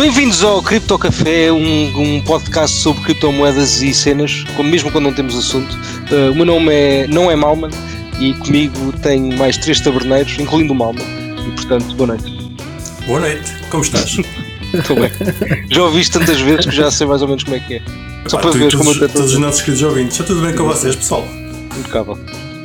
Bem-vindos ao Cripto Café, um, um, podcast sobre criptomoedas e cenas, mesmo quando não temos assunto. Uh, o meu nome é, não é Malman e comigo tenho mais três taberneiros, incluindo o Malman. E portanto, boa noite. Boa noite, como estás? Estou bem. Já ouviste tantas vezes que já sei mais ou menos como é que é. Só para ver como todos, todos os nossos queridos ouvintes. Está tudo bem com vocês, pessoal? Impecável.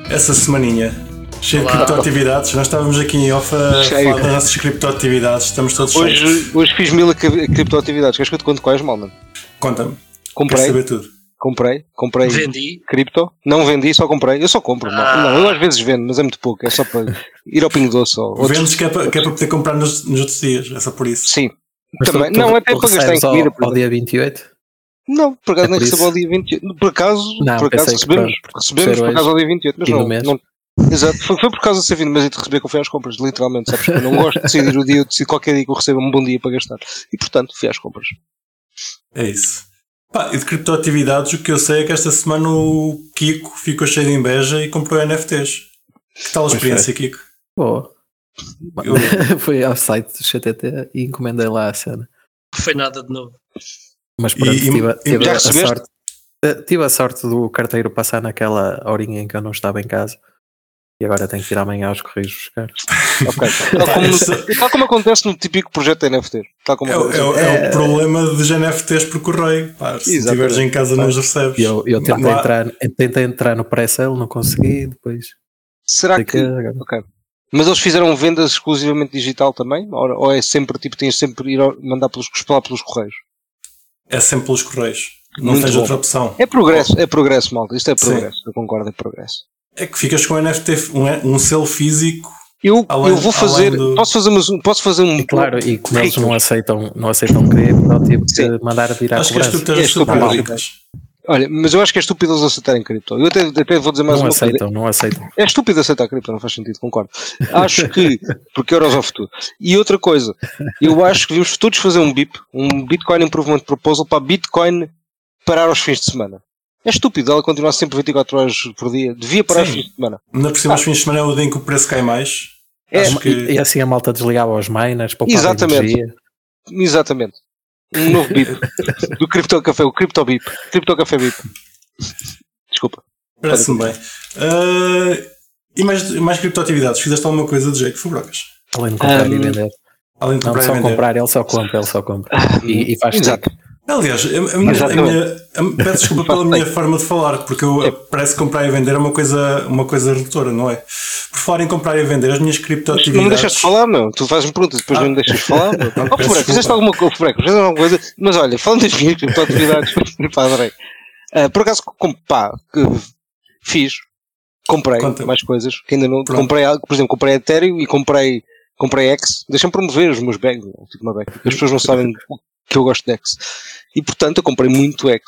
Essa semaninha cheio de criptoatividades. Nós estávamos aqui em off a cheio. falar das nossas criptoatividades. Estamos todos hoje, cheios. Hoje fiz mil criptoatividades. Queres que eu te conte quais, Malman? Conta-me. Comprei. Quero saber tudo. Comprei, comprei. Vendi. Cripto. Não vendi, só comprei. Eu só compro. Ah. Não, eu às vezes vendo, mas é muito pouco. É só para ir ao Pingo Doce. Ou. Vendes que é, para, que é para poder comprar nos, nos outros dias. É só por isso. Sim. Mas Também. Tu, não, até para gastar em comida. Ao, ao dia 28? Não, por acaso é nem recebo ao dia 28. Por acaso, não, por acaso recebemos, recebemos por acaso ao dia 28, mas não, não, Exato, foi, foi por causa de ser vindo, mas de receber que eu fui às compras, literalmente, sabes? Eu não gosto de decidir o dia, eu decido qualquer dia que eu recebo um bom dia para gastar. E portanto, fui às compras. É isso. Pá, e de criptoatividades, o que eu sei é que esta semana o Kiko ficou cheio de inveja e comprou NFTs. Que tal a experiência, Kiko? Boa. Eu... Fui ao site do CTT e encomendei lá a cena. Foi nada de novo. Mas pronto, e, tive, e, tive a sorte. Eh, tive a sorte do carteiro passar naquela horinha em que eu não estava em casa. E agora tenho que ir amanhã aos Correios buscar. ok. Tal como, tal como, acontece no típico projeto NFT. Tal como é, é, é, é, o problema dos NFTs por correio. Pá, se estiveres em casa não os recebes. Eu, eu tentei, entrar, tentei entrar no pré-sale, não consegui. Depois. Será que. Ok. Mas eles fizeram vendas exclusivamente digital também? Ou, ou é sempre tipo, tens sempre ir mandar pelos, pelos correios? É sempre pelos correios. Não Muito tens bom. outra opção. É progresso, é progresso, malta. Isto é progresso. Sim. Eu concordo, é progresso. É que ficas com um NFT, um, um selo físico. Eu, além, eu vou fazer, do... posso fazer, um, posso fazer um. E claro, e como eles não aceitam, não aceitam cripto, tive que mandar virar Acho que és tu que tens Olha, mas eu acho que é estúpido eles aceitarem cripto. Eu até, até vou dizer mais não uma aceitam, coisa. Não aceitam, É estúpido aceitar cripto, não faz sentido, concordo. Acho que, porque euros ao futuro. E outra coisa, eu acho que devemos todos fazer um BIP, um Bitcoin Improvement Proposal para Bitcoin parar aos fins de semana. É estúpido ela continuar sempre 24 horas por dia. Devia parar Sim. aos fins de semana. Na por cima, ah. aos fins de semana é o dia em que o preço cai mais. É, que... e, assim a malta desligava os miners, para Exatamente. Energia. Exatamente. Um novo BIP do Crypto Café, o Crypto BIP. Crypto Café BIP. Desculpa. Parece-me bem. Uh, e mais, mais criptoatividades? Fizeste alguma coisa do jeito? Fubrocas? Além de comprar um, e vender. Além de comprar não, só e vender. comprar, ele só compra, ele só compra. E, e faz Exato. Aliás, a minha, a minha, a, peço desculpa pela minha forma de falar, porque eu, parece que comprar e vender é uma coisa, uma coisa redutora, não é? Por falar em comprar e vender, as minhas criptoatividades. Não me deixas de falar, meu. Tu fazes-me perguntas, depois ah. não me deixas de falar. Meu. oh, Freco, fizeste alguma coisa, Freco, fizeste alguma coisa. Mas olha, falando das minhas criptoatividades, pá, adorei. Uh, por acaso, com, pá, fiz, comprei Conta. mais coisas, que ainda não. Pronto. Comprei algo, por exemplo, comprei Ethereum e comprei comprei X, deixa-me promover os meus bags, tipo uma bag. As pessoas não sabem que eu gosto de X. E portanto eu comprei muito X.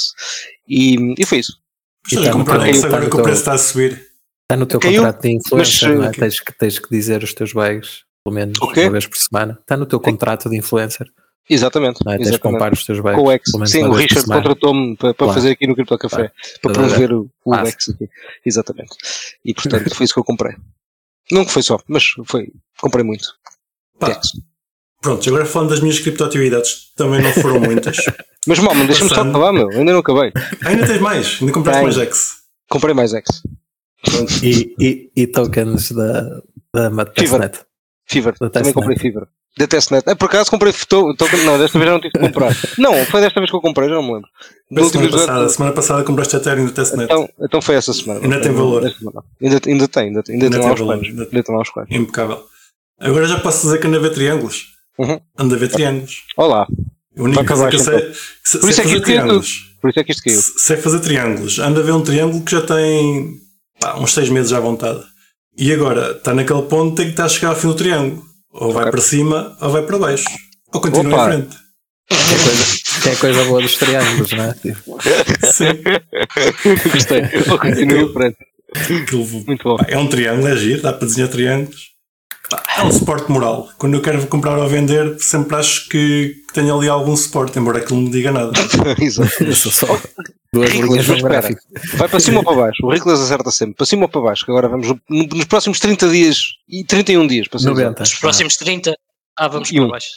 E, e foi isso. Estás a comprar X agora que o preço está a subir. Está no teu Caiu, contrato de influencer, mas, é? tens, que, tens que dizer os teus bags, pelo menos uma vez por semana. Está no teu contrato de influencer. Exatamente. Não é? Tens de comprar os teus bags. Com o X. Sim, o Richard contratou-me para, para claro. fazer aqui no Crypto Café, claro. para promover o, o X aqui. Exatamente. E portanto foi isso que eu comprei. Não que foi só, mas foi, comprei muito. X. Pronto, agora falando das minhas criptoatividades, também não foram muitas. Mas, mal, deixa-me só acabar, meu. Ainda não acabei. Ainda tens mais? Ainda compraste mais X? Comprei mais X. E, e, e, tokens da, da Testnet? Fever. Da também comprei Fever. Da Testnet. É, por acaso comprei token. Não, desta vez já não tive que comprar. não, foi desta vez que eu comprei, já não me lembro. Da semana, passada, semana passada compraste Ethereum do Testnet. Então, então foi essa semana. Ainda tem valor. Ainda, ainda tem, ainda, ainda, ainda tem, tem valor. Ainda, ainda tem aos quantos. Impecável. Agora já posso dizer que anda a ver triângulos. Uhum. Anda a ver triângulos. Olá. A única coisa que eu sei, sei, Por isso é que fazer triângulos. Por isso é que isto caiu. Sei fazer triângulos. Anda a ver um triângulo que já tem pá, uns 6 meses à vontade. E agora está naquele ponto tem que estar a chegar ao fim do triângulo. Ou vai okay. para cima ou vai para baixo. Ou continua Opa. em frente. Que é, coisa, que é coisa boa dos triângulos, não é? Sim. Gostei. Ou continua em frente. Muito bom. Pá, é um triângulo, é giro, dá para desenhar triângulos. É um suporte moral. Quando eu quero comprar ou vender, sempre acho que tenho ali algum suporte, embora aquilo não me diga nada. Exato. só duas linhas gráfico. Vai para cima ou para baixo. O Rickles acerta sempre. Para cima ou para baixo. Que agora vamos nos próximos 30 dias e 31 dias. Para 90. Nos próximos 30, ah, vamos para baixo.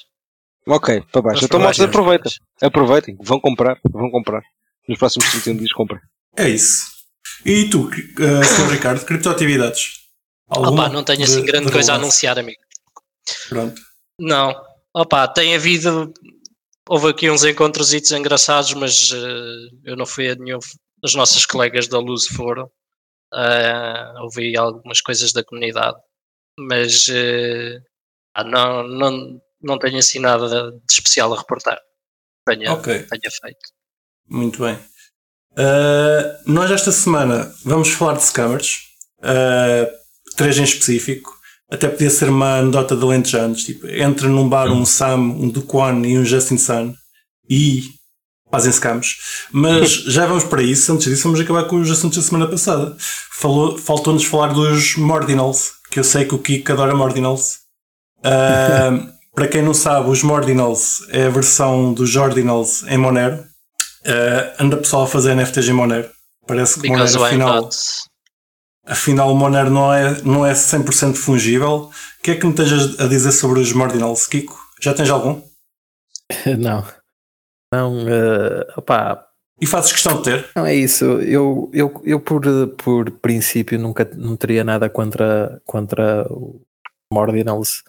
Ok, para baixo. Então, malta, aproveitem. Aproveitem. Vão comprar. Vão comprar. Nos próximos 31 dias comprem. É isso. E tu, uh, Sr. Ricardo, criptoatividades? Alguma Opa, não tenho assim grande de coisa a anunciar, amigo. Pronto. Não. Opa, tem havido. Houve aqui uns encontros engraçados, mas uh, eu não fui a nenhum. As nossas colegas da Luz foram. Uh, ouvi algumas coisas da comunidade, mas uh, não, não, não tenho assim nada de especial a reportar. Tenha, okay. tenha feito. Muito bem. Uh, nós esta semana vamos falar de scammers, uh, três em específico. Até podia ser uma anedota de Lentejanos. Tipo, entra num bar um Sam, um Duquan e um Justin Sun e fazem scams. Mas já vamos para isso. Antes disso, vamos acabar com os assuntos da semana passada. Faltou-nos falar dos Mordinals, que eu sei que o Kiko adora Mordinals. Uh, para quem não sabe, os Mordinals é a versão dos Jordinals em Monero. Uh, anda pessoal a fazer NFTs em Monero. Parece que Because Monero afinal, afinal o Monero não é, não é 100% fungível. O que é que me tens a dizer sobre os Mordinals, Kiko? Já tens algum? Não. Não, uh, opá. E fazes questão de ter? Não é isso. Eu, eu, eu por, por princípio nunca não teria nada contra, contra o Mordinals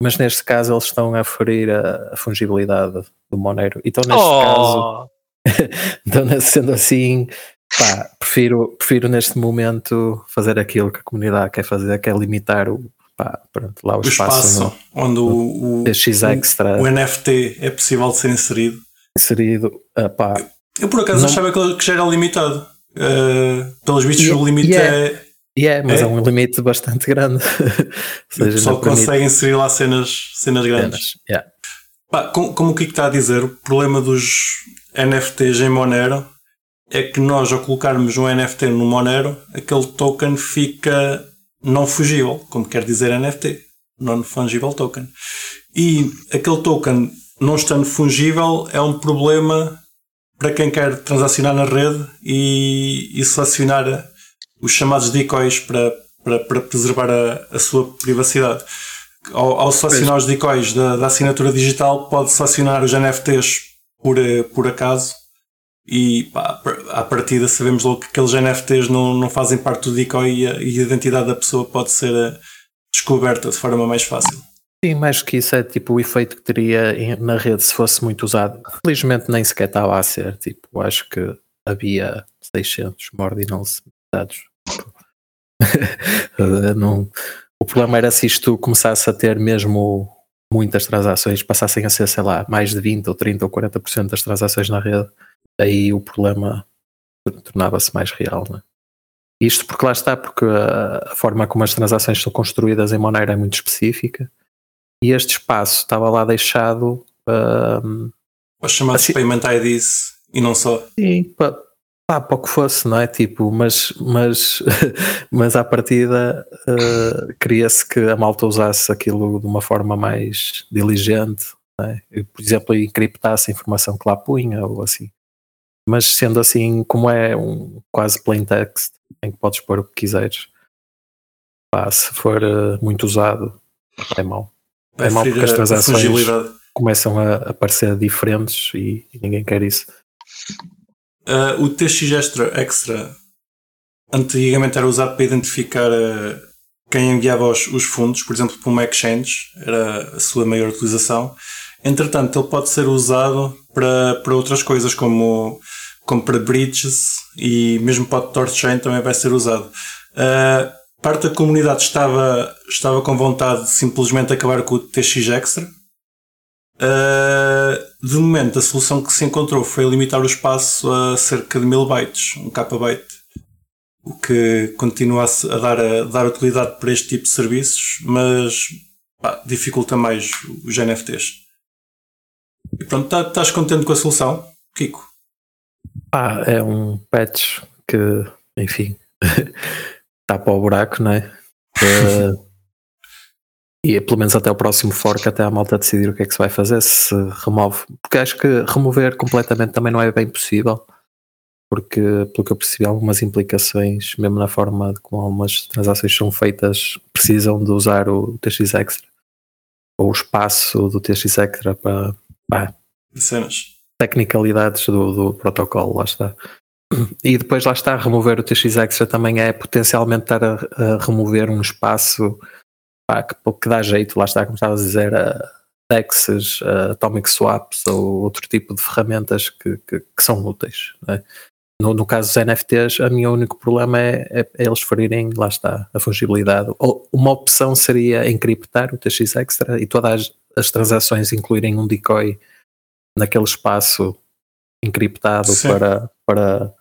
mas neste caso eles estão a ferir a, a fungibilidade do Monero. Então neste oh. caso então, sendo assim, pá, prefiro, prefiro neste momento fazer aquilo que a comunidade quer fazer, que é limitar o, pá, pronto, lá o, o espaço, espaço no, onde o, o, Extra, o, NFT é possível de ser inserido. Inserido, uh, pá. Eu, eu por acaso não, achava que já era limitado. Uh, pelos vistos, yeah, o limite yeah. é. Yeah, mas é, é um limite bastante grande. seja, só consegue inserir lá cenas, cenas grandes. Cenas, yeah. Pá, como, como o que está a dizer, o problema dos NFTs em Monero é que nós, ao colocarmos um NFT no Monero, aquele token fica não fugível, como quer dizer NFT, Non-Fungible Token. E aquele token não estando fungível é um problema para quem quer transacionar na rede e, e selecionar os chamados decoys para, para, para preservar a, a sua privacidade. Ao, ao selecionar os decoys da, da assinatura digital, pode selecionar os NFTs por, eh, por acaso e pá, à partida sabemos logo que aqueles NFTs não, não fazem parte do decoy e a, e a identidade da pessoa pode ser eh, descoberta de forma mais fácil. Sim, mais que isso é tipo o efeito que teria na rede se fosse muito usado. Felizmente nem sequer estava a ser, tipo, acho que havia 600 ordinals dados. não, o problema era se isto começasse a ter mesmo muitas transações passassem a ser, sei lá, mais de 20 ou 30 ou 40% das transações na rede, aí o problema tornava-se mais real. Né? Isto porque lá está, porque a, forma como as transações são construídas em Monero é muito específica e este espaço estava lá deixado. Um, Os chamados assim, Payment IDs e não só. Sim, para o que fosse, não é? Tipo, mas, mas, mas à partida uh, queria-se que a malta usasse aquilo de uma forma mais diligente, é? e, por exemplo, encriptasse a informação que lá punha ou assim. Mas sendo assim, como é um quase plain text, em que podes pôr o que quiseres, pá, se for uh, muito usado, é mau. É mau porque as transações começam a, a parecer diferentes e, e ninguém quer isso. Uh, o TX Extra, Extra antigamente era usado para identificar uh, quem enviava os, os, fundos, por exemplo, para uma exchange, era a sua maior utilização. Entretanto, ele pode ser usado para, para outras coisas, como, como para bridges e mesmo para o Torchain também vai ser usado. Uh, parte da comunidade estava, estava com vontade de simplesmente acabar com o TX Extra, Uh, de momento, a solução que se encontrou foi limitar o espaço a cerca de 1000 bytes, um kbyte, o que continua a dar, a dar utilidade para este tipo de serviços, mas pá, dificulta mais os NFTs. E pronto, tá, estás contente com a solução, Kiko? Ah, é um patch que, enfim, está para o buraco, não é? Uh, E pelo menos até o próximo fork, até a malta decidir o que é que se vai fazer, se remove. Porque acho que remover completamente também não é bem possível. Porque, pelo que eu percebi, algumas implicações, mesmo na forma de como algumas transações são feitas, precisam de usar o TX Extra. ou o espaço do TX Extra para, para cenas. tecnicalidades do, do protocolo, lá está. E depois lá está, remover o TX Extra também é potencialmente estar a, a remover um espaço pá, que, que, dá jeito, lá está, como estavas a dizer, a DEXs, a Atomic Swaps ou outro tipo de ferramentas que, que, que são úteis. É? No, no, caso dos NFTs, a minha único problema é, é, é, eles ferirem, lá está, a fungibilidade. Ou uma opção seria encriptar o TX Extra e todas as, as transações incluírem um decoy naquele espaço encriptado para, para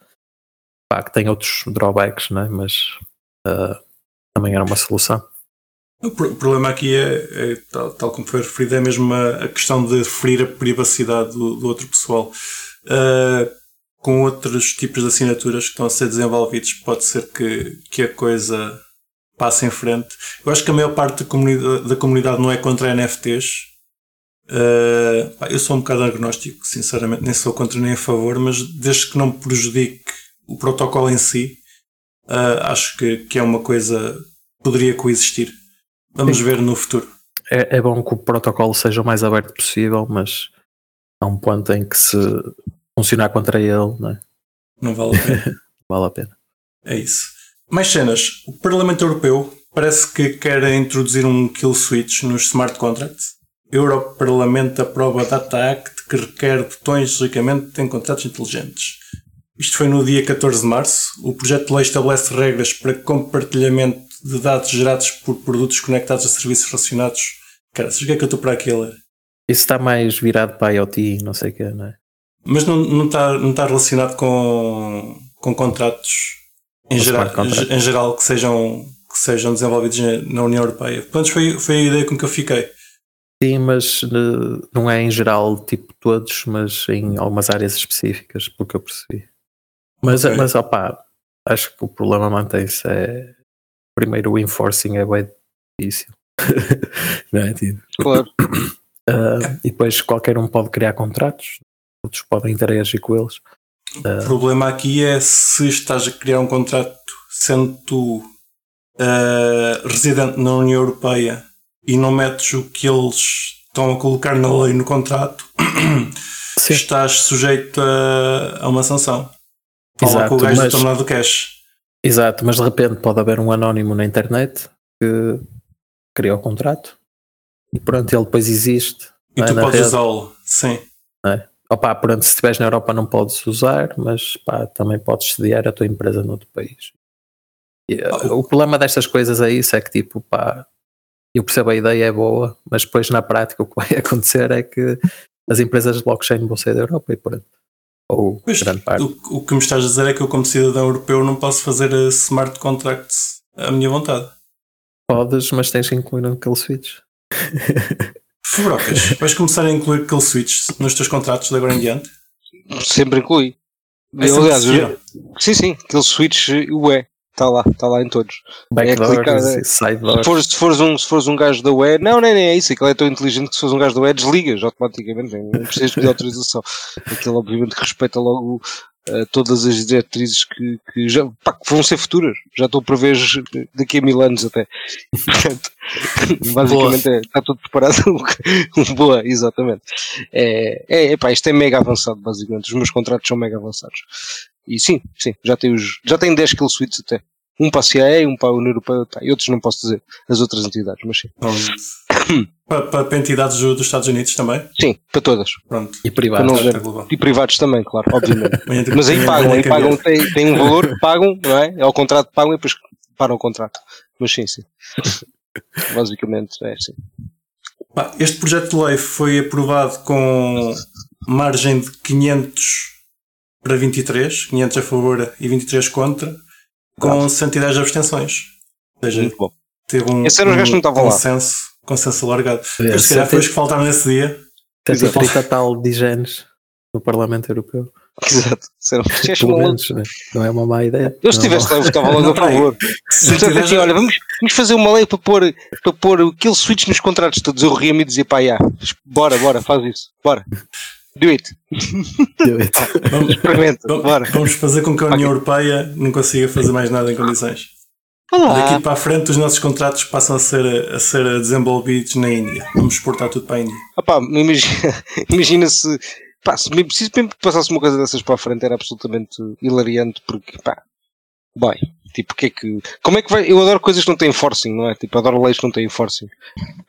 pá, que tem outros drawbacks, né? mas uh, também era uma solução. O problema aqui é, é tal, tal, como foi referido, é mesmo a, a questão de ferir a privacidade do, do outro pessoal. Uh, com outros tipos de assinaturas que estão a ser desenvolvidos, pode ser que, que a coisa passe em frente. Eu acho que a maior parte da comunidade, da comunidade não é contra NFTs. Uh, ah, eu sou um bocado agnóstico, sinceramente, nem sou contra nem a favor, mas desde que não prejudique o protocolo em si, uh, acho que, que é uma coisa que poderia coexistir. Vamos Sim. ver no futuro. É, é, bom que o protocolo seja o mais aberto possível, mas há um ponto em que se funcionar contra ele, não é? Não vale a pena. vale a pena. É isso. Mais cenas. O Parlamento Europeu parece que quer introduzir um kill switch nos smart contracts. O Europarlamento aprova a Data Act que requer botões de desligamento em contratos inteligentes. Isto foi no dia 14 de março. O projeto de lei estabelece regras para compartilhamento de dados gerados por produtos conectados a serviços relacionados. Cara, sabes o que é que eu estou para aqui a ler? Isso está mais virado para IoT, não sei o que, não é? Mas não, não, está, não está relacionado com, com contratos em, geral, em geral que sejam, que sejam desenvolvidos na União Europeia. Pronto, foi, foi a ideia com que eu fiquei. Sim, mas eh, não é em geral, tipo todos, mas em algumas áreas específicas, porque eu percebi. Mas, okay. mas opá, acho que o problema mantém-se. É, primeiro, o enforcing é bem difícil. não é? Tipo, claro. Uh, e depois qualquer um pode criar contratos, outros podem interagir com eles. Uh, o problema aqui é se estás a criar um contrato sendo tu uh, residente na União Europeia e não metes o que eles estão a colocar na lei no contrato, estás sujeito a, a uma sanção. Fala Exato, com o gajo mas, do tornado cash. Exato, mas de repente pode haver um anónimo na internet que cria o contrato e pronto, ele depois existe. E tu é, podes usá-lo, sim. É. Opa, pronto, se estiveres na Europa não podes usar, mas pá, também podes sediar a tua empresa noutro país. E, oh. O problema destas coisas é isso, é que tipo, pá, eu percebo a ideia é boa, mas depois na prática o que vai acontecer é que as empresas de blockchain vão sair da Europa e pronto. Ou pois, grande parte. O, o, que me estás a dizer é que eu, como cidadão europeu, não posso fazer smart contracts à minha vontade. Podes, mas tens que incluir um kill switch. Fubrocas, vais começar a incluir kill switch nos teus contratos de agora em diante? Sempre inclui. É Aliás, eu, sim, sim, kill switch o é. Está lá, está lá em todos. Backdoor, é clicar, é. Se, for, se, fores um, se fores um gajo da UE, não, não, não é isso. Aquilo é tão inteligente que se fores um gajo da UE, desligas automaticamente. Não precisas pedir autorização. Aquilo, obviamente, respeita logo uh, todas as diretrizes que, que já pá, que vão ser futuras. Já estou a prever daqui a mil anos até. Portanto, basicamente é, está tudo preparado. Boa, exatamente. É, é, é pá, isto é mega avançado, basicamente. Os meus contratos são mega avançados. E sim, sim, já tem os, já tem 10 kill suites até. Um para a CIA, um para a União Europeia, tá, e outros não posso dizer, as outras entidades, mas sim. para, para, entidades dos Estados Unidos também? Sim, para todas. Pronto. E privados. e privados também, claro, obviamente. mas aí pagam, aí pagam, tem, tem um valor, pagam, não é? É o contrato, pagam e depois param o contrato. Mas sim, sim. Basicamente é assim. Este projeto de lei foi aprovado com margem de 500 para 23, 500 a favor e 23 contra, com claro. 110 abstenções. Ou seja, teve um, um consenso, consenso alargado. É, Mas se calhar foi os que faltaram nesse dia. 130 tal de genes no Parlamento Europeu. Exato. Pelo menos, né? não é uma má ideia. Eu se estivesse lá, eu votava logo a favor. Portanto, assim, olha, vamos, vamos fazer uma lei para pôr, para pôr kill switch nos contratos todos. Eu ria-me e dizia, pá, já, bora, bora, faz isso, bora. Do it. Do it. Vamos, Experimenta, vamos, vamos fazer com que a União okay. Europeia não consiga fazer mais nada em condições. Daqui para a frente os nossos contratos passam a ser, a ser desenvolvidos na Índia. Vamos exportar tudo para a Índia. Opa, imagina, imagina se, pá, se mesmo, se mesmo passasse uma coisa dessas para a frente era absolutamente hilariante porque, pá, bem, tipo, que é que, como é que vai, eu adoro coisas que não têm forcing, não é? Tipo, adoro leis que não têm forcing.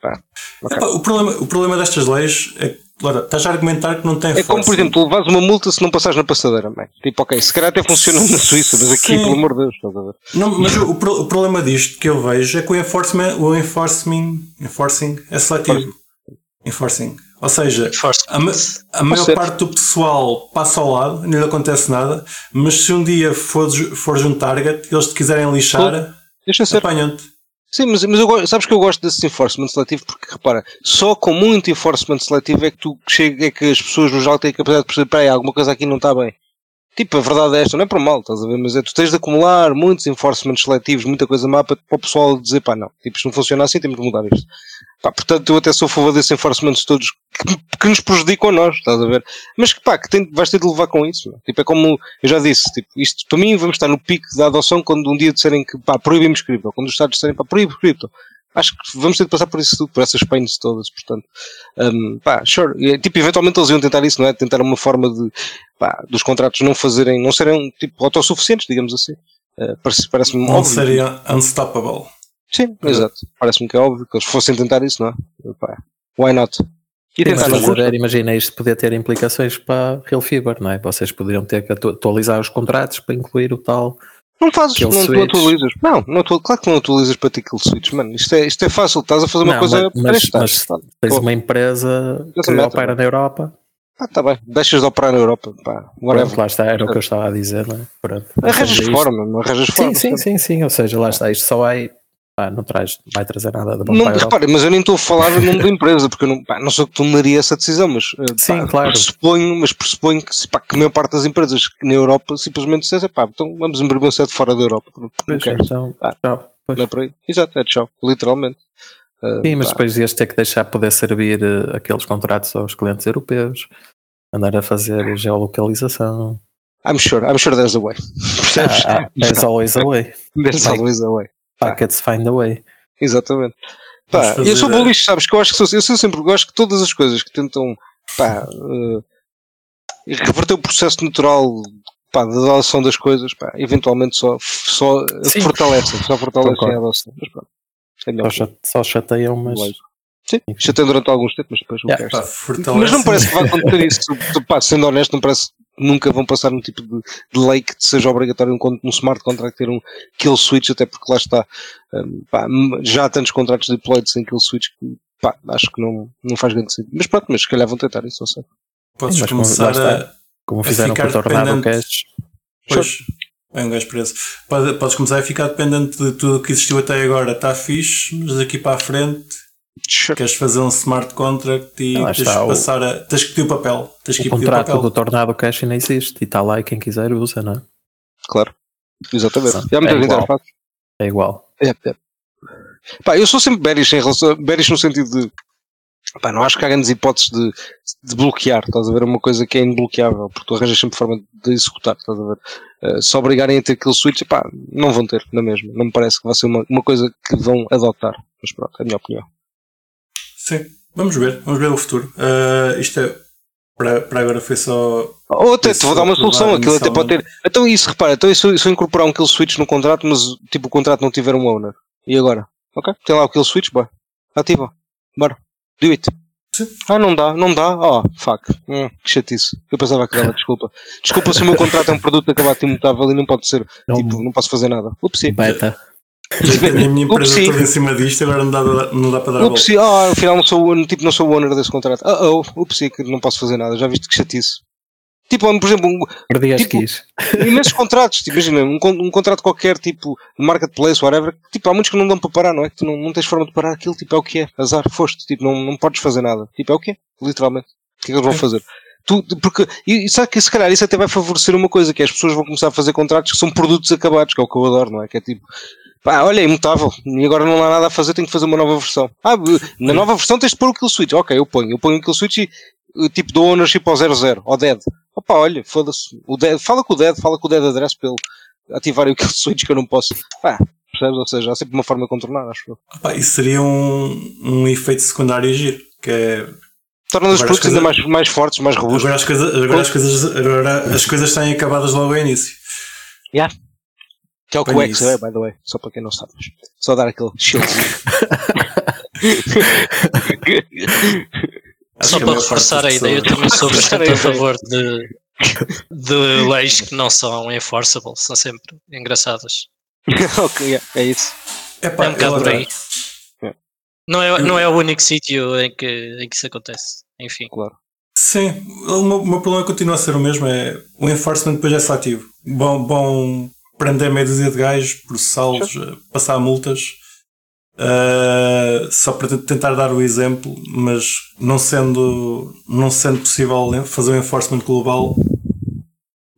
Pá, okay. Epá, o, problema, o problema destas leis é que Ora, estás a argumentar que não tem É como, por exemplo, levas uma multa se não passares na passadeira, man. Tipo, ok, se calhar até funciona na Suíça, mas aqui, Sim. pelo amor de Deus, estás a ver? Não, mas o, o, problema disto que eu vejo é que o enforcement, o enforcement, enforcing é seletivo. Enforcing. Ou seja, a, a maior parte do pessoal passa ao lado, não lhe acontece nada, mas se um dia fores, fores um target, eles te quiserem lixar, apanham-te. Sim, mas, mas eu, sabes que eu gosto desse enforcement seletivo porque, repara, só com muito enforcement seletivo é que tu chega, é que as pessoas no jogo têm a capacidade de perceber, peraí, alguma coisa aqui não está bem. Tipo, a verdade é esta, não é por mal, estás a ver? Mas é tu tens de acumular muitos enforcements seletivos, muita coisa má para, para o pessoal dizer, pá, não, tipo, isto não funciona assim, temos de mudar isto. Pá, portanto, eu até sou a favor desses enforcements todos que, que, nos prejudicam a nós, estás a ver? Mas que, pá, que tem, vais ter de levar com isso, não? Tipo, é como, eu já disse, tipo, isto, para mim, vamos estar no pico da adoção quando um dia disserem que, pá, proibimos cripto, quando os Estados disserem, pá, proíbe cripto acho que vamos ter de passar por isso tudo, por essas pains todas, portanto, um, pá, sure, e, tipo, eventualmente eles iam tentar isso, não é? Tentar uma forma de, pá, dos contratos não fazerem, não serem, tipo, autossuficientes, digamos assim. Uh, parece-me parece Não óbvio. seria unstoppable. Sim, é. exato. Parece-me que é óbvio que eles fossem tentar isso, não é? Why not? E tentar Sim, mas, imagina, isto poder ter implicações para Real Fiber, não é? Vocês poderiam ter que atualizar os contratos para incluir o tal não fazes, não, tu atualizas. Não, não tu, claro que não atualizas para ti aquele switch, mano. Isto é, isto é fácil, estás a fazer uma não, coisa mas, mas, mas tens uma empresa que opera na Europa. Ah, tá bem, deixas de operar na Europa. Pá, Pronto, lá está, era o que eu estava a dizer, não é? Pronto, arranjas forma, não arranjas forma. Sim, sim, sim, sim, ou seja, lá está, isto só vai pá, não traz, vai trazer nada de bom não, mas eu nem estou a falar do nome da empresa, porque eu não, pá, não o que tomaria essa decisão, mas, eh, Sim, pá, claro. pressuponho, mas pressuponho que, pá, que a maior parte das empresas na Europa simplesmente dizem, pá, então vamos imprimir um sede fora da Europa. Não, pois, então, ah, tchau. Não é por aí. Exato, é tchau, literalmente. Uh, Sim, mas pá. depois ias ter que deixar poder servir uh, aqueles contratos aos clientes europeus, andar a fazer geolocalização. I'm sure, I'm sure there's a way. Ah, ah, there's always a way. There's always a way. Packets find a way. Exatamente. Pá, eu sou bullish, sabes? Que eu acho que sou, eu sou sempre, eu acho que todas as coisas que tentam pá, uh, reverter o processo natural pá, da adoção das coisas, pá, eventualmente só, só fortalecem, só fortalecem a adoção. Mas pronto, é só, só chateiam, mas. Sim, chateiam durante alguns tempos, mas depois yeah, pá, Mas não parece que vai acontecer isso. pá, sendo honesto, não parece nunca vão passar um tipo de, de lei que seja obrigatório um, um smart contract ter um kill switch, até porque lá está, um, pá, já há tantos contratos deployed sem kill switch que pá, acho que não, não faz grande sentido. Mas pronto, mas se calhar vão tentar isso, não sei. Podes Sim, começar como, a, como fizeram com o Tornado Cash. Pois, é um gajo preso. Podes começar a ficar dependente de tudo que existiu até agora. Está fixe, mas daqui para a frente Queres fazer um smart contract e tens, está, passar a, tens que pedir o papel. Tens o que contrato pedir o papel. do Tornado Cash ainda existe e está lá e quem quiser usa, não é? Claro, exatamente. Sim, é, é, igual. é igual. É, é. Pá, eu sou sempre bearish em relação bearish no sentido de pá, não acho que há grandes hipóteses de, de bloquear, estás a ver? Uma coisa que é inbloqueável, porque tu arranjas sempre forma de executar, estás a ver? Uh, se obrigarem a ter aquele switch, pá, não vão ter, na mesma. Não me parece que vai ser uma, uma coisa que vão adotar. Mas pronto, é a minha opinião. Sim, vamos ver, vamos ver o futuro. Uh, isto é, para, para agora foi só. Ou até te vou dar uma solução, aquilo até pode ter. Então isso, repara, então isso, isso incorporar um kill switch no contrato, mas tipo o contrato não tiver um owner. E agora? Ok, tem lá o kill switch, bora. Ativa. Bora. Do it. Sim. Ah, não dá, não dá. Oh, fuck. Hum, que chatice. Eu pensava que dava, desculpa. Desculpa se o meu contrato é um produto acabado de imutável e não pode ser. Não, tipo, não posso fazer nada. Ups. Beta. A minha empresa toda em cima disto, agora não dá, não dá para dar upsi, a volta. Ah, afinal não sou, tipo, não sou o owner desse contrato. Ah, oh, upsi, que não posso fazer nada. Já viste que chatice. Tipo, por exemplo, um, Perdi tipo, quis. imensos contratos, tipo, imagina, um, um contrato qualquer, tipo, marketplace, whatever, tipo, há muitos que não dão para parar, não é? Que tu não, não tens forma de parar aquilo, tipo, é o que é, azar, foste, tipo, não, não podes fazer nada, tipo, é o que é, literalmente. O que é que eles vão fazer? Tu, porque, e sabe que se calhar isso até vai favorecer uma coisa, que é as pessoas vão começar a fazer contratos que são produtos acabados, que é o que eu adoro, não é? Que é tipo, Pá, olha, é imutável. E agora não há nada a fazer, tenho que fazer uma nova versão. Ah, na nova versão tens de pôr o kill switch. Ok, eu ponho. Eu ponho o kill switch e tipo do ownership ao 00, ao dead. Opa, olha, foda-se. O dead, fala com o dead, fala com o dead address pelo. ativar aquele switch que eu não posso. Pá, percebes? Ou seja, há sempre uma forma de contornar, acho eu. Pá, isso seria um, um efeito secundário giro, que é Torna os produtos ainda mais, mais fortes, mais robustos. Agora as coisas, agora as coisas, agora as coisas têm acabadas logo ao início. Yeah. Que é o que o X é, by the way, só para quem não sabe. Só dar aquele shieldzinho. só para reforçar a ideia, eu também sou bastante a favor de, de leis que não são enforceable, são sempre engraçadas. ok, yeah, é isso. é um bocado por aí. Não é, não é o único sítio em que, em que isso acontece. Enfim. Claro. Sim, o meu, o meu, problema continua a ser o mesmo: é o enforcement depois é seletivo. Bom, bom prender meia dúzia de gajos, processá-los, sure. passar multas, uh, só para tentar dar o exemplo, mas não sendo, não sendo possível fazer um enforcement global,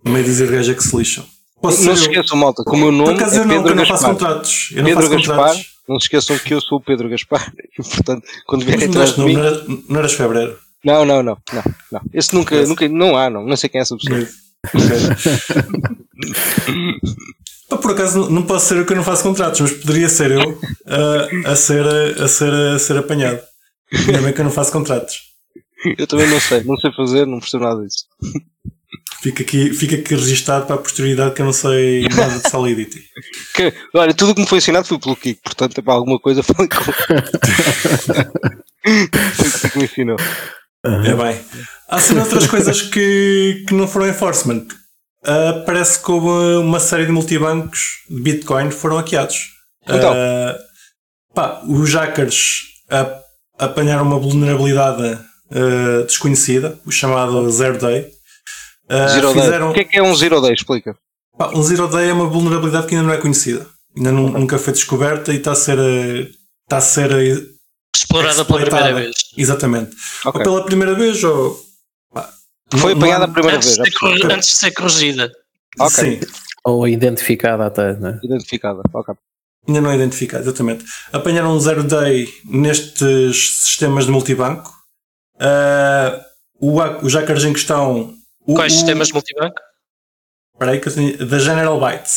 meia dúzia de gajos é que se lixam. Posso não se esqueçam, malta, como o nome. Por acaso é eu não, Pedro eu não faço contratos. Eu Pedro não faço Gaspar. contratos. Não se esqueçam que eu sou o Pedro Gaspar e, portanto, quando vierem atrás de não, mim. não, eras, não eras febreiro. Não, não, não, não, não. Esse nunca, Esse. nunca, não há, não. Não sei quem é essa pessoa. Pá, Por acaso não posso ser eu que eu não faço contratos, mas poderia ser eu a, a, ser, a, ser, a ser apanhado. Ainda bem que eu não faço contratos. Eu também não sei, não sei fazer, não percebo nada disso. Fica aqui, fica aqui registado para a posterioridade que eu não sei nada de Solidity. Que, olha, tudo o que me foi ensinado foi pelo Kiko, portanto, é para alguma coisa falei com Foi o que me ensinou. É bem. Há sim outras coisas que, que não foram enforcement. Uh, parece que houve uma série de multibancos de Bitcoin que foram hackeados. Então. Uh, pá, os hackers apanharam uma vulnerabilidade uh, desconhecida, o chamado Zero Day. Uh, Zero Day. fizeram, O que é que é um Zero Day? Explica. pá, um Zero Day é uma vulnerabilidade que ainda não é conhecida. Ainda não- nunca foi descoberta e está a ser, uh, está a ser uh, Explorada pela primeira vez. Exatamente. Ok. Ou pela primeira vez, ou. pá, Foi não- apanhada a primeira Antes vez, de, antes de ser corrigida. Ok. Sim, Ou identificada até, né? Identificada. Ok. ainda não é identificado, exatamente. Apanharam um zero day nestes sistemas de multibanco. Ah, o, os hackers em questão. O, Quais sistemas de multibanco? Espera aí que eu tenho. Da General Bytes.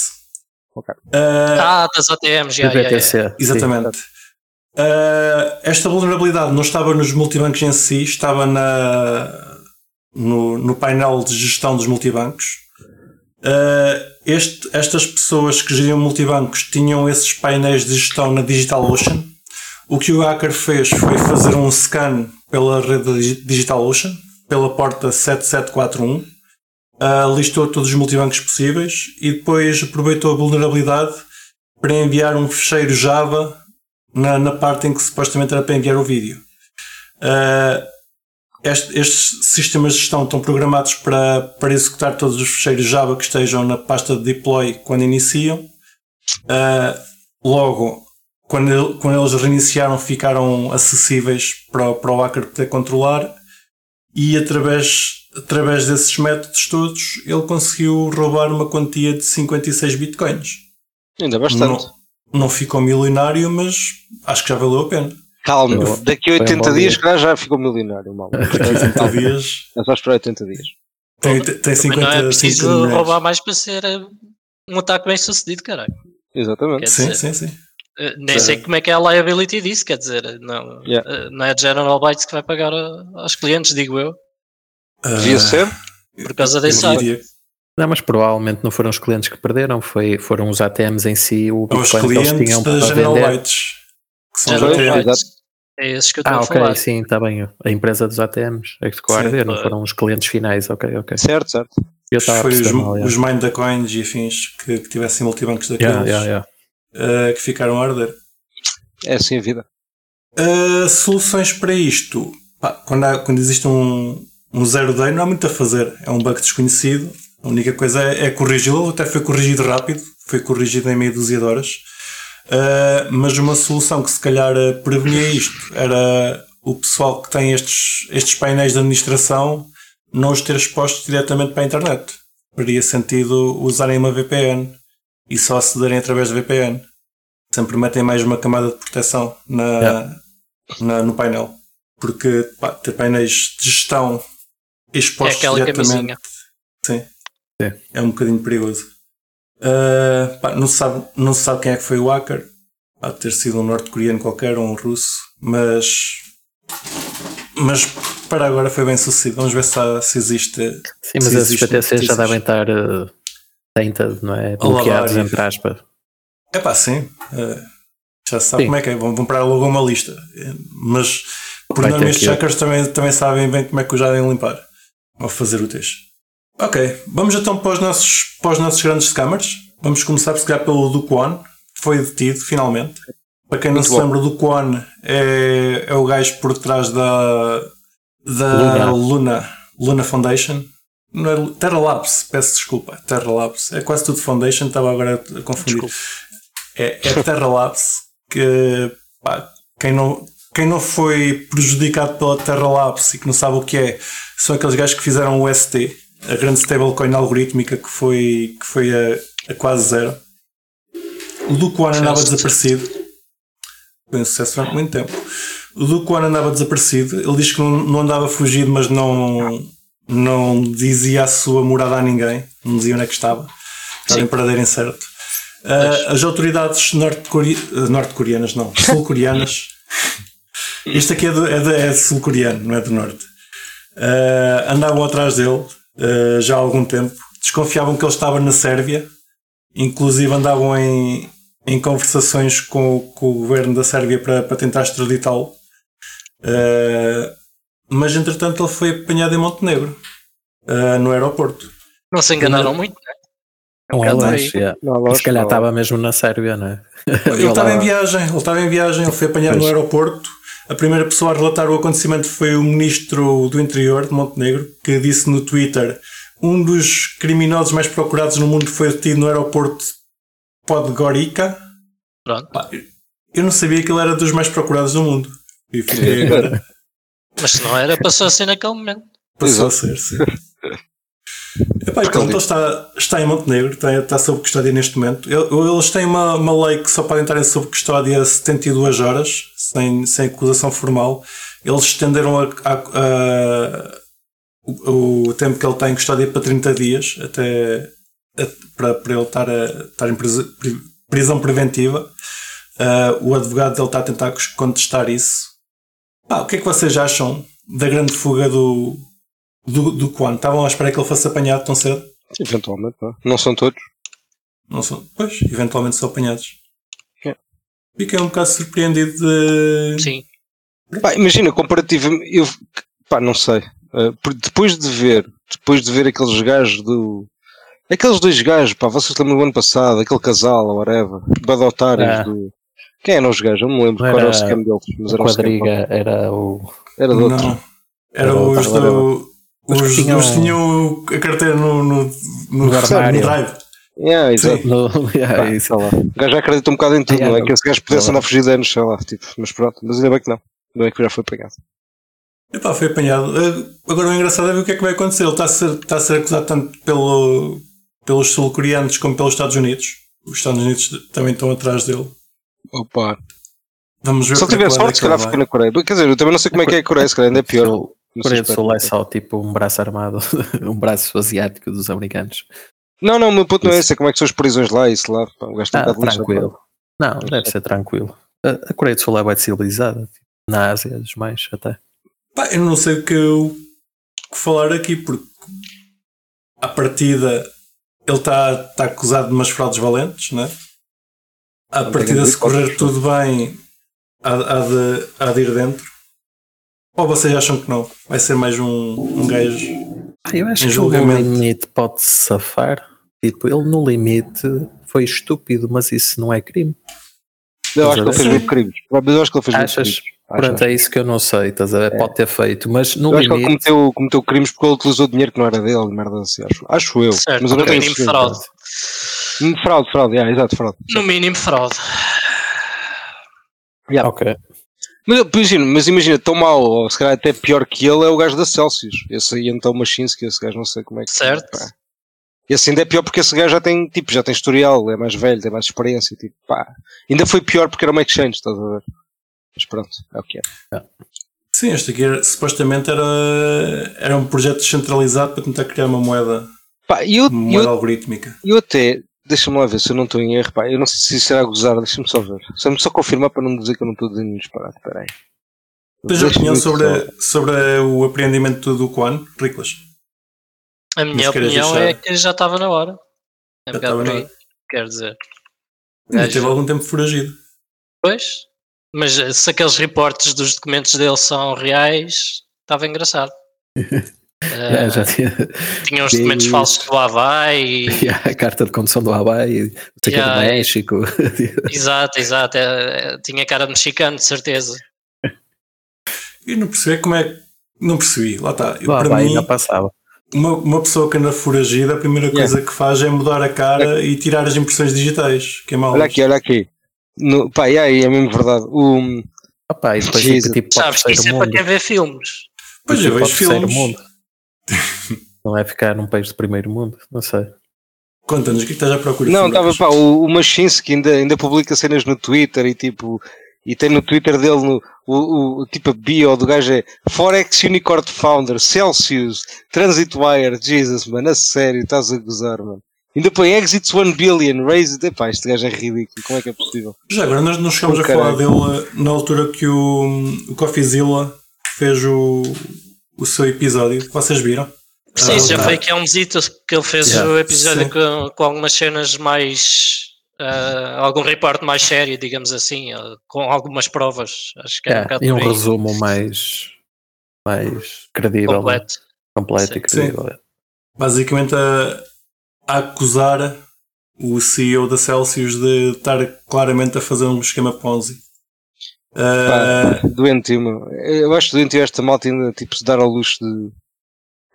Ok. Ah, Ah, das ATMs, já, já, já. BTC. Exatamente. Uh, esta vulnerabilidade não estava nos multibancos em si, estava na, no, no painel de gestão dos multibancos. Uh, este- estas pessoas que geriam multibancos tinham esses painéis de gestão na DigitalOcean. O que o hacker fez foi fazer um scan pela rede Digi- DigitalOcean, pela porta 7741, uh, listou todos os multibancos possíveis e depois aproveitou a vulnerabilidade para enviar um fecheiro Java na, na parte em que supostamente era para enviar o vídeo. Uh, este- estes sistemas de gestão estão programados para, para executar todos os fecheiros Java que estejam na pasta de deploy quando iniciam. Uh, logo, quando, quando eles reiniciaram, ficaram acessíveis para, para o hacker poder controlar e através, através desses métodos todos ele conseguiu roubar uma quantia de 56 bitcoins. Ainda bastante. Não, não ficou milionário, mas acho que já valeu a pena. Calma, Eu- daqui a foi um 80 bom dias, dia. já ficou milionário, mal. Daqui a 80 dias É só esperar 80 dias. tem, tem Mas 50 não é preciso 50 milhões. roubar mais para ser eh, um ataque bem sucedido, caralho. Exatamente. Quer Sim, dizer, sim, sim. Eh, nem sei como é que é a liability disso, quer dizer, não, Yeah. eh, não é a General Bytes que vai pagar a- aos clientes, digo eu, Devia Ah, ser. por causa desse diria Não, mas provavelmente não foram os clientes que perderam, foi, foram os ATMs em si, o Aos Bitcoin que eles clientes tinham para General vender. Bytes. Que são os General Pois, ATMs. Bytes. É esses que eu estou Ah, a ok, falar. sim, está bem. A empresa dos ATMs é que ficou a arder, não foram os clientes finais, ok, ok. Certo, certo. Eu estava Foi os, mal, yeah. os Mind da Coins e afins que, que tivessem multibancos daqueles Yeah, yeah, yeah. Ah, que ficaram a arder. É assim a vida. Uh, soluções para isto. Pá, quando, há- quando existe um, um zero day, não há muito a fazer. É um bug desconhecido. A única coisa é, é corrigi-lo. Até foi corrigido rápido. Foi corrigido em meia dúzia de horas. Uh, mas uma solução que se calhar uh, prevenia isto era o pessoal que tem estes, estes painéis de administração não os ter expostos diretamente para a internet. Faria sentido usarem uma VPN e só acederem através da VPN. Sempre metem mais uma camada de proteção na, Yeah. na- no painel. Porque pá, ter painéis de gestão É expostos aquela diretamente sim, Sim. é um bocadinho perigoso. Uh, pá, não, se sabe, não se sabe quem é que foi o hacker. Pode ter sido um norte-coreano qualquer ou um russo, mas. Mas para agora foi bem sucedido. Vamos ver se, há, se existe. Sim, mas esses PTCs já devem estar uh, tainted, não é? Bloqueados, entre aspas. É pá, sim. Uh, já se sabe sim. como é que é. Vão comprar logo uma lista. Mas por norma estes hackers também, também sabem bem como é que o já devem limpar. Ou fazer o texto. Ok, vamos então para os nossos, para os nossos grandes scammers. Vamos começar, se calhar, pelo Duquan. Foi detido, finalmente. Para quem não Muito se bom. lembra, o Duquan é, é o gajo por trás da, da Luna, Luna, Luna Foundation. Não é, Terra Labs, peço desculpa. Terra Labs. É quase tudo Foundation, estava agora a confundir. É, é Terra Labs que pá, quem, não, quem não foi prejudicado pela Terra Labs e que não sabe o que é, são aqueles gajos que fizeram o ST, a grande stablecoin algorítmica que foi, que foi a, a quase zero. O Duke One andava desaparecido. Foi um sucesso durante muito tempo. O Duke One andava desaparecido. Ele diz que não, não andava fugido, mas não, não dizia a sua morada a ninguém. Não dizia onde é que estava. Estava em paradeiro incerto. Uh, as autoridades norte-coreanas, norte não, sul-coreanas. Isto aqui é, de, é, de, é sul-coreano, não é do norte. Uh, andavam atrás dele uh, já há algum tempo. Desconfiavam que ele estava na Sérvia, inclusive andavam em, em conversações com, com o governo da Sérvia para, para tentar extraditá-lo. Uh, mas entretanto ele foi apanhado em Montenegro, uh, no aeroporto. Não se enganaram não, muito, não é? Um longe, yeah. não, se calhar estava mesmo na Sérvia, não é? Ele estava em viagem, ele estava em viagem, ele foi apanhado pois. no aeroporto a primeira pessoa a relatar o acontecimento foi o ministro do Interior de Montenegro, que disse no Twitter: um dos criminosos mais procurados no mundo foi detido no aeroporto Podgorica. Pronto. Eu não sabia que ele era dos mais procurados do mundo. E fiquei agora. Mas se não era, passou a ser naquele momento. Passou a ser, sim. Epá, pronto, ele está, está em Montenegro, está, está sob custódia neste momento. Eles têm uma, uma lei que só podem estar sob custódia 72 horas, sem, sem acusação formal. Eles estenderam a, a, a, o, o, tempo que ele está em custódia para 30 dias, até para, para ele estar, a, estar em prisão preventiva. Uh, o advogado dele está a tentar contestar isso. Ah, o que é que vocês acham da grande fuga do, do, do Quan? Estavam à espera que ele fosse apanhado tão cedo? Eventualmente, não. Não são todos. Não são. Pois, eventualmente são apanhados. É. Fiquei um bocado surpreendido de. Sim. Pá, imagina, comparativamente. Eu, pá, não sei. Uh, depois de ver, depois de ver aqueles gajos do. Aqueles dois gajos, pá, vocês lembram do ano passado, aquele casal, ou whatever, badotários é. do. Quem eram os gajos? Eu não me lembro qual era o scam deles. Mas era quadriga, um era o. Era do outro. Não. Era, era os do. Os, os, tinham... os tinham a carteira no, no, no, no, no drive. Yeah, exato. No, yeah, isso. Lá. O gajo já acredita um bocado em tudo, yeah, não é? Que esse gajo pudesse andar a fugir de anos, sei lá, tipo, mas pronto, mas ainda bem que não. Ainda bem que já foi apanhado. Epá, foi apanhado. Eh, agora o engraçado é ver o que é que vai acontecer. Ele está a ser, está a ser acusado tanto pelo, pelos sul-coreanos como pelos Estados Unidos. Os Estados Unidos também estão atrás dele. Opa. Vamos ver se ele tiver sorte, se calhar fica na Coreia. Quer dizer, eu também não sei como é que é a Coreia, se calhar ainda é pior. Coreia do Sul é só tipo um braço armado, um braço asiático dos americanos. Não, não, o meu ponto não é esse, é como é que são as prisões lá, isso lá, pá, o gajo ah, tranquilo. Não, deve ser tranquilo. A Coreia do Sul é bem civilizada, tipo, na Ásia, dos mais até. Pá, eu não sei o que eu que falar aqui, porque à partida ele está tá acusado de umas fraudes valentes, né? À partida, se correr tudo bem, há, há, de, há de ir dentro. Ou vocês acham que não? Vai ser mais um, um gajo. Ah, eu acho que o limite pode safar. Tipo, ele no limite foi estúpido, mas isso não é crime. Eu acho que ele fez muito crimes. Eu acho que ele fez Achas? muito crimes. Pronto, é isso que eu não sei, estás a ver? É. Pode ter feito, mas no eu limite. Acho que ele cometeu, cometeu crimes porque ele utilizou dinheiro que não era dele, merda assim, acho, acho eu. Certo, mas eu no mínimo fraude. Fraude, fraude, yeah, exato, fraude. No mínimo fraude. Yeah. Ok. Mas imagina, mas imagina, tão mal, ou se calhar até pior que ele, é o gajo da Celsius. Esse aí então Machinsky, esse gajo não sei como é que. Certo. Pá. Esse ainda é pior porque esse gajo já tem, tipo, já tem historial, é mais velho, tem mais experiência, tipo, pá. Ainda foi pior porque era uma exchange, estás a ver? Mas pronto, é o que é. Sim, este aqui era, supostamente era, era um projeto descentralizado para tentar criar uma moeda, pá, eu, uma moeda eu, algorítmica. Eu até, Deixa-me lá ver se eu não estou em erro. Pá. Eu não sei se isso será gozar, deixa-me só ver. Só-me só confirmar para não dizer que eu não estou dizendo nenhum disparate. Espera aí. Tens a opinião sobre, sobre o apreendimento do Quan, Riclas? A minha opinião é que já estava na hora. É um bocado por aí, quer dizer. Ainda teve algum tempo foragido. Pois, mas se aqueles reportes dos documentos dele são reais, estava engraçado. Uh, já tinha, tinha uns documentos falsos do Havaí. E... a carta de condução do Havaí, não yeah, do México. Exato, exato. É, é, tinha cara de mexicano, de certeza. E não percebi como é que. Não percebi, lá está. O Havaí ainda passava. Uma, uma pessoa que anda foragida, a primeira coisa yeah. que faz é mudar a cara é. e tirar as impressões digitais. Que é mal. Olha aqui, olha aqui. No, pá, e aí, é mesmo verdade. O, Opa, e depois fica, tipo, Sabes que isso é para quem vê filmes. Pois eu vejo filmes. Não é ficar num país de primeiro mundo, não sei. Conta-nos o que é estás à procura. Não, estava pá, o, o Machinski ainda, ainda publica cenas no Twitter e tipo, e tem no Twitter dele no, o, o tipo a bio do gajo é Forex Unicorn Founder, Celsius, Transit Wire, Jesus, mano, a sério, estás a gozar, mano. Ainda põe Exits 1 Billion, Raised, epá, este gajo é ridículo, como é que é possível? Já agora, nós não chegamos a falar dele na altura que o, o CoffeeZilla fez o, o seu episódio. Vocês viram? Sim, ah, já foi que é um visito que ele fez yeah, o episódio com, com, algumas cenas mais. Uh, algum reporte mais sério, digamos assim, uh, com algumas provas. Acho que é, um E um bem. resumo mais, mais credível. Completo. Né? Completo Sim. e credível. Sim. Basicamente a, a, acusar o CEO da Celsius de estar claramente a fazer um esquema Ponzi. Pá, uh, doentio, meu. Eu acho doentio esta malta ainda tipo, se dar ao luxo de.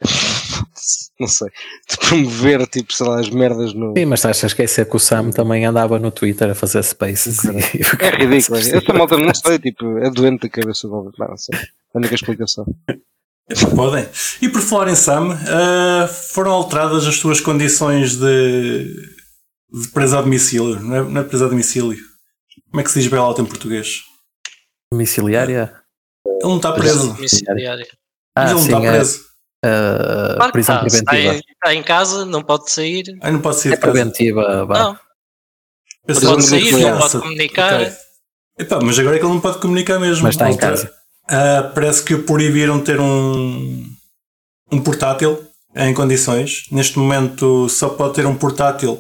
não sei. De promover, tipo, sei lá, as merdas no. Sim, mas estás a esquecer que o Sam também andava no Twitter a fazer spaces. E... É ridículo. Esta malta não sei, tipo, é doente da cabeça. Não, não sei. É a única explicação. Podem. E por falar em Sam, uh, foram alteradas as tuas condições de, de presa a domicílio. Não é, não é presa a domicílio. Como é que se diz bailout em português? Domiciliária? Ele não está preso. Domiciliária. Ah, ele não está é, preso. Uh, claro prisão tá, preventiva. Está em, está em, casa, não pode sair. Ah, não pode sair é preventiva. Vá. Não. Pode, pode sair, não pode comunicar. Okay. Epá, mas agora é que ele não pode comunicar mesmo. Mas está em casa. Uh, parece que o proibiram ter um, um portátil em condições. Neste momento só pode ter um portátil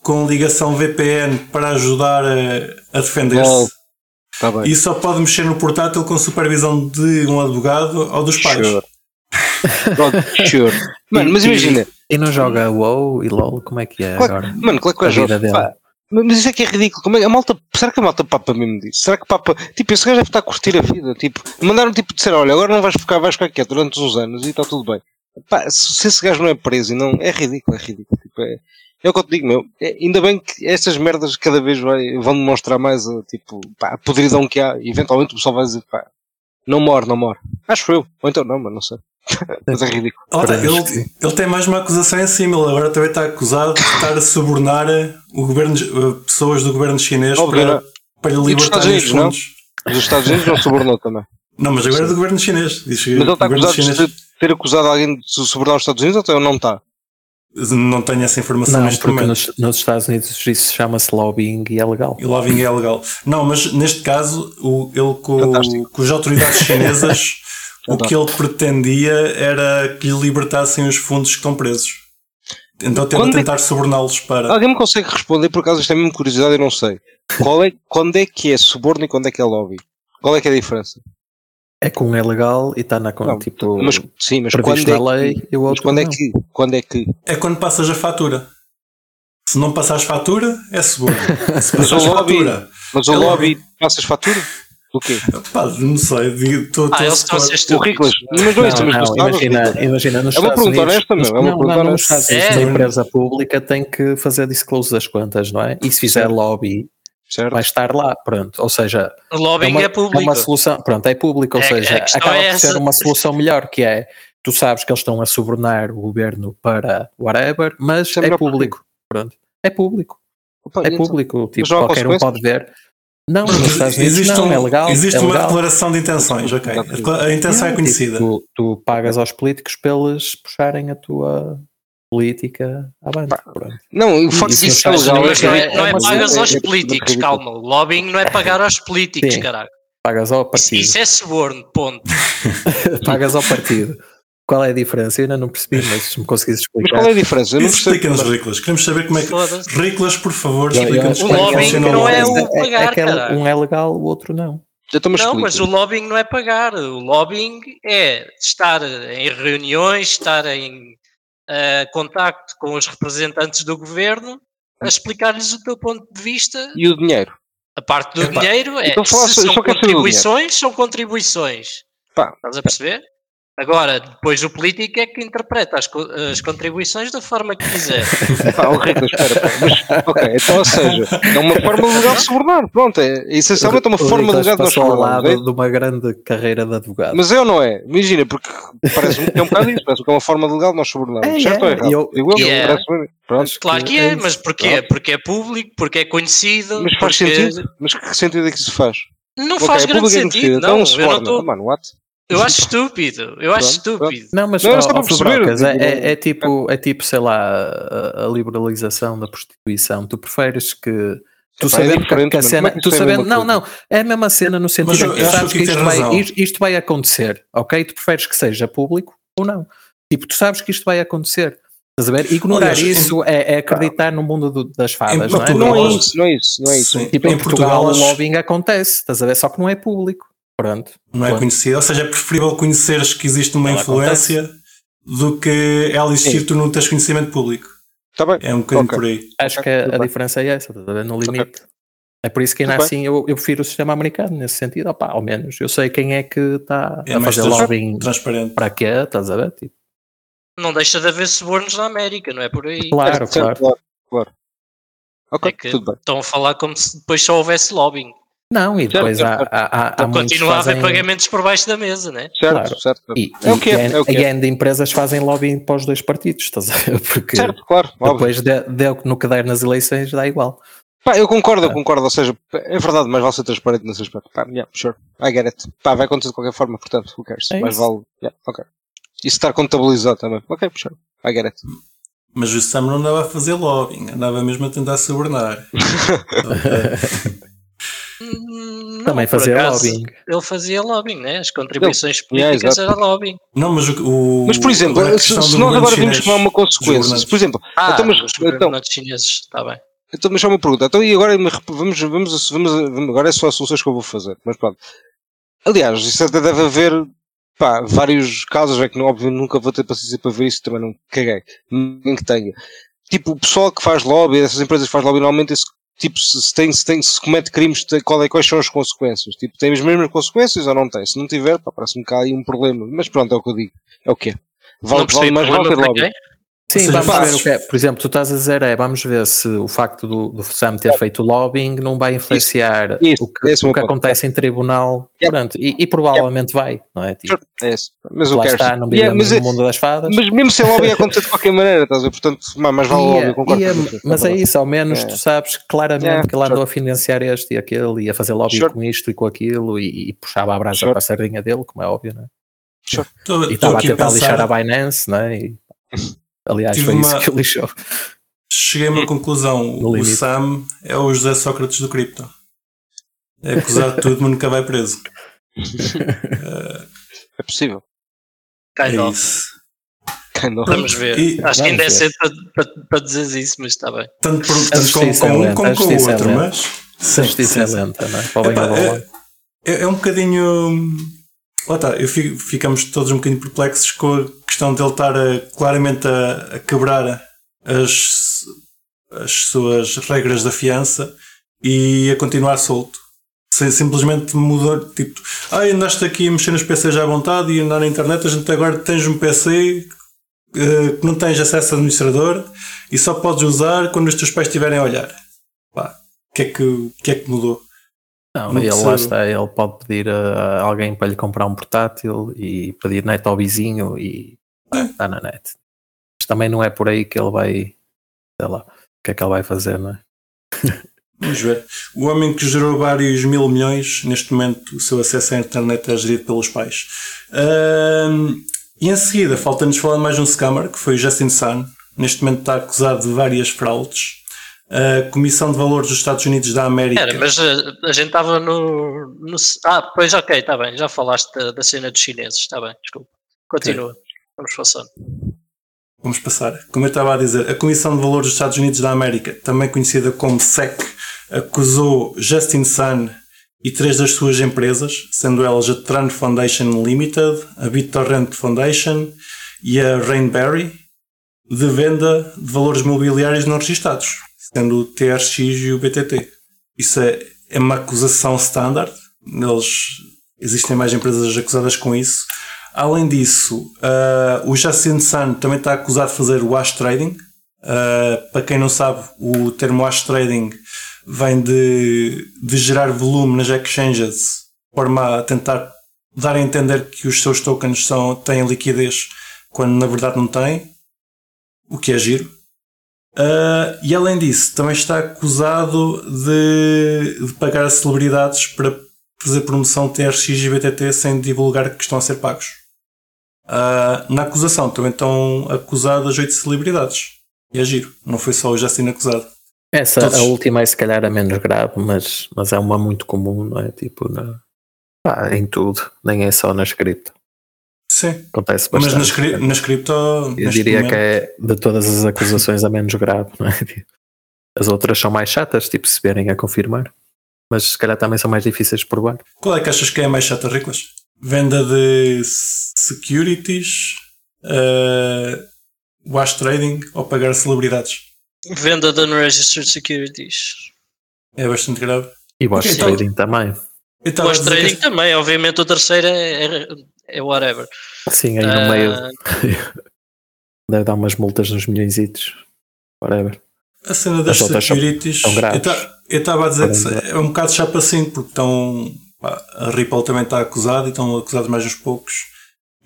com ligação VPN para ajudar a, a defender-se. Tá bem. E só pode mexer no portátil com supervisão de um advogado ou dos pais. Sure. sure. Mano, mas imagina. E não joga WoW e LOL? Como é que é claro, agora? Mano, claro que é joga. Mas isso é que é ridículo. Como é, a malta, será que a malta papa mesmo disso? Será que papa. Tipo, esse gajo deve estar a curtir a vida. Tipo, mandaram tipo dizer: olha, agora não vais ficar, vais ficar quieto durante uns anos e está tudo bem. Pá, se esse gajo não é preso e não. É ridículo, é ridículo. Tipo, é, é o que eu te digo, meu. É, ainda bem que estas merdas cada vez vai, vão demonstrar mais a, tipo, pá, a podridão que há. Eventualmente o pessoal vai dizer, pá, não morre, não morre. Acho eu. Ou então não, mas não sei. mas é ridículo. Oh, ele, ele tem mais uma acusação em cima. Ele agora também está acusado de estar a subornar o governo, eh, pessoas do governo chinês para, para lhe libertar os fundos. Não? Os Estados Unidos não subornou também. Não, mas agora é do governo chinês. Diz mas ele está acusado chinês... de ter acusado alguém de subornar os Estados Unidos ou não está? Não tenho essa informação não, neste momento. Nos, nos, Estados Unidos isso chama-se lobbying e é legal. E lobbying é legal. Não, mas neste caso, o, ele com, com as autoridades chinesas, o que ele pretendia era que lhe libertassem os fundos que estão presos. Então tenta tentar é que... suborná-los para. Alguém me consegue responder, por acaso isto é mesmo curiosidade, eu não sei. Qual é, quando é que é suborno e quando é que é lobby? Qual é que é a diferença? É que um é legal e está na conta, tipo, mas, sim, mas quando é, lei que, e o outro quando é que quando é que é quando passas a fatura. Se não passares fatura, é seguro. Se mas o lobby, fatura, mas o é lobby passas fatura? O quê? Pá, não sei. Tô, ah, eles estão a ser estúpidos. Mas não é isso, mas imagina, imagina nos É uma pergunta honesta, meu. É uma pergunta honesta. A empresa pública tem que fazer disclose das contas, não é? E se fizer lobby, certo. vai estar lá, pronto. Ou seja, o lobbying é, uma, é público. É uma solução, pronto, é público, ou é, seja, acaba é por ser uma solução melhor, que é tu sabes que eles estão a subornar o governo para whatever, mas é, é público. Pronto, é público. Opa, é então, público, tipo, qualquer um pode ver. Não, nos Estados Unidos existe não, um, é legal. Existe é uma legal. declaração de intenções, ok. A intenção é, é conhecida. Tipo, tu, tu, pagas aos políticos pelos puxarem a tua política à banda. Não, o facto de isso Mas legal não é, não é pagas aos é- é políticos, ridículo. calma. O lobbying não é pagar aos políticos, Sim. caralho. Pagas ao Isso, partido. isso é suborno, ponto. Pagas ao partido. Qual é a diferença? Eu ainda não percebi, mas se me conseguires Mas explicar. qual é a diferença? Eu não. Explica-nos, Riclas. Queremos saber como é que. Riclas, por favor, explica-nos como é O que lobbying funciona o não é o- pagar, aquele- caralho. um é legal, o outro não. Então, mas Não, mas o lobbying não é pagar. O lobbying é estar em reuniões, estar em eh, contacto com os representantes do governo, a explicar-lhes o teu ponto de vista. E o dinheiro? A parte do Epá, dinheiro é então só- são só saber do contribuições, são contribuições. Estás a perceber? Agora, depois o político é que interpreta as, co- as contribuições da forma que quiser. pá, o Riclas, espera, pá. Mas, ok, então, ou seja, é uma forma legal de subornar. Pronto, é, essencialmente é uma O forma Nicolas legal de nós passou ao lado é? de uma grande carreira de advogado. Mas é ou não é? Imagina, porque parece-me que é um bocado isso, parece que é uma forma legal de nós subornarmos. É, certo é, ou errado? eu- Digo eu, Yeah. parece-me- Pronto. Claro que é é, mas porquê? Porque é público, porque é conhecido. Mas faz porque- sentido? Mas que sentido é que isso faz? Não Ok, faz é grande sentido, conhecido, não. Então Eu não estou. Ah, Mano, what? Eu acho estúpido. Eu acho estúpido. Não, mas Não, ó, ó, Fubrocas, é, é- é tipo, é tipo, sei lá, a, a liberalização da prostituição. Tu preferes que tu é sabendo que, diferente, que a cena, é tu é sabendo, não, não, é a mesma cena no sentido em eu que sabes que que isto vai, isto, isto vai acontecer, ok? Tu preferes que seja público ou não? Tipo, tu sabes que isto vai acontecer. Estás a ver? Ignorar em- isso é, é acreditar no mundo do- das fadas, Em não é? Não é isso, não é isso, não é isso. Sim. Tipo, em, Em Portugal, Portugal, o lobbying acontece, estás a ver? Só que não é público. Pronto. Não é Pronto. conhecido. Ou seja, é preferível conheceres que existe uma Ela influência do que ela existir Sim. tu não tens conhecimento público. Está bem. É um bocadinho Ok. por aí. Acho que a, tudo a diferença é essa, estás a ver? No limite. É por isso que ainda bem. assim eu, eu prefiro o sistema americano nesse sentido. Opá, ao menos eu sei quem é que está É a fazer lobbying transparente. para quê, estás a ver? Tipo, Não deixa de haver subornos na América, não é por aí. claro, Certo, claro. claro, claro. Ok, É que tudo bem. estão a falar como se depois só houvesse lobbying. Não, e depois Certo, há, há, há, Então continua a haver fazem... pagamentos por baixo da mesa, né? Certo, Claro. certo. E, É o que é, e, é o que é. e ainda empresas fazem lobbying para os dois partidos, estás a ver? Porque Certo, claro, depois de, deu no que der nas eleições dá igual. Pá, eu concordo, eu Ah. concordo. Ou seja, é verdade, mas vale ser transparente nesse aspecto. Pá, yeah, sure. I get it. Pá, vai acontecer de qualquer forma, portanto, who cares? É mas isso. vale. Yeah, ok. E se estar contabilizado também. Ok, sure. I get it. Mas o Sam não andava a fazer lobbying, andava mesmo a tentar subornar. Não, Também fazer acaso, lobbying. Ele fazia lobbying, né? As contribuições políticas exato. era lobbying. Não, mas o. Mas, por exemplo, agora se, se nós agora vimos tomar uma consequência, governantes. por exemplo, Ah, então, mas, os então, chineses, está bem. então, mas só uma pergunta. Então, e agora vamos, vamos, vamos, vamos, agora é só as soluções que eu vou fazer. Mas pronto. Aliás, isso até deve haver pá, vários casos, é que não, óbvio nunca vou ter paciência para ver isso, também não caguei. Ninguém que tenha. Tipo, o pessoal que faz lobby, essas empresas que faz lobby, normalmente esse, tipo, se, se tem, se tem, se comete crimes, qual é, quais são as consequências? Tipo, tem as mesmas consequências ou não tem? Se não tiver, parece-me que há aí um problema. Mas pronto, é o que eu digo. É o que é. Vale, não vale ter quem? Sim, seja, vamos ver o que é. Por exemplo, tu estás a dizer é, vamos ver se o facto do, do Sam ter feito lobbying não vai influenciar Isso, o que, esse é o o que meu ponto. acontece em tribunal. Yep. Pronto, e, e provavelmente vai, não é? Tipo, Sure, É isso. Mas eu lá quero. está, não Yeah, vivemos mas, no mundo das fadas. mas mesmo sem lobby ia acontecer de qualquer maneira, estás a ver? Portanto, mais mais vale E lobby, é- concordo e é- você. mas é isso, ao menos É. tu sabes claramente Yeah, que ele andou sure. a financiar este e aquele e a fazer lobby Sure. com isto e com aquilo e, e puxava a brasa Sure. para a sardinha dele, como é óbvio, não é? Estou E estou estava a tentar lixar a Binance, não é? E, aliás, Tive foi isso uma- que o lixou. cheguei a uma conclusão. No O limite. Sam é o José Sócrates do cripto. É acusado de tudo, mas nunca vai preso. É possível. Kind É of. isso. Kind of. Vamos ver. E- Acho que ainda é cedo para, para, para dizer isso, mas está bem. Tanto, por, A tanto com, justiça é com um como a com o justiça é outro, lenta. mas. A sim, justiça sim, é sim. lenta, não é? Para o bem Epá, é, é um bocadinho. Lá está, eu fico- ficamos todos um bocadinho perplexos com a questão dele estar a- claramente a, a quebrar as, as suas regras da fiança e a continuar solto. Sem, simplesmente mudou, tipo, ah, andaste aqui a mexer nos PCs à vontade e andar na internet, a gente agora tens um PC eh, que não tens acesso a administrador e só podes usar quando os teus pais estiverem a olhar. Pá, o que é que, que é que mudou? Não, Não ele percebo. lá está, ele pode pedir a alguém para lhe comprar um portátil e pedir net ao vizinho e está na net. Mas também não é por aí que ele vai, sei lá, o que é que ele vai fazer, não é? Vamos ver. O homem que gerou vários mil milhões, neste momento o seu acesso à internet é gerido pelos pais. Ahm, e em seguida, falta-nos falar mais um scammer, que foi o Justin Sun, neste momento está acusado de várias fraudes. A Comissão de Valores dos Estados Unidos da América. Era, mas a, a gente estava no, no, Ah, pois ok, está bem, já falaste da, da cena dos chineses, está bem, desculpa. Continua, okay. vamos passando. Vamos passar. Como eu estava a dizer, a Comissão de Valores dos Estados Unidos da América, também conhecida como SEC, acusou Justin Sun e três das suas empresas, sendo elas a Tran Foundation Limited, a BitTorrent Foundation e a Rainberry, de venda de valores mobiliários não registados sendo o TRX e o BTT. Isso é, é uma acusação standard. Eles, existem mais empresas acusadas com isso. Além disso, uh, o Justin Sun também está acusado de fazer wash trading. Uh, para quem não sabe, o termo wash trading vem de, de gerar volume nas exchanges, de forma a tentar dar a entender que os seus tokens são, têm liquidez quando na verdade não têm, o que é giro. Uh, e além disso, também está acusado de, de, pagar a celebridades para fazer promoção TRX e BTT sem divulgar que estão a ser pagos. Uh, na acusação também estão acusadas oito celebridades. E é giro, não foi só o Justin acusado. Essa, Todos... a última é se calhar a menos grave, mas, mas é uma muito comum, não é? Tipo, na, pá, em tudo, nem é só na script. Sim. Acontece bastante. Mas na, nas cripto. Eu diria momento... que é de todas as acusações a menos grave, não é? As outras são mais chatas, tipo, se vierem a confirmar. Mas se calhar também são mais difíceis de provar. Qual é que achas que é a mais chata, Riclas? Venda de securities, uh, wash trading ou pagar celebridades? Venda de unregistered securities. É bastante grave. E wash okay, trading então, também. Wash trading que... também, obviamente o terceiro é, é é whatever. Sim, aí no uh, meio deve dar umas multas nos milhões. Whatever. A cena das securities. Eu estava a dizer que é um bocado chapa assim, porque estão. A Ripple também está acusada e estão acusados mais uns poucos.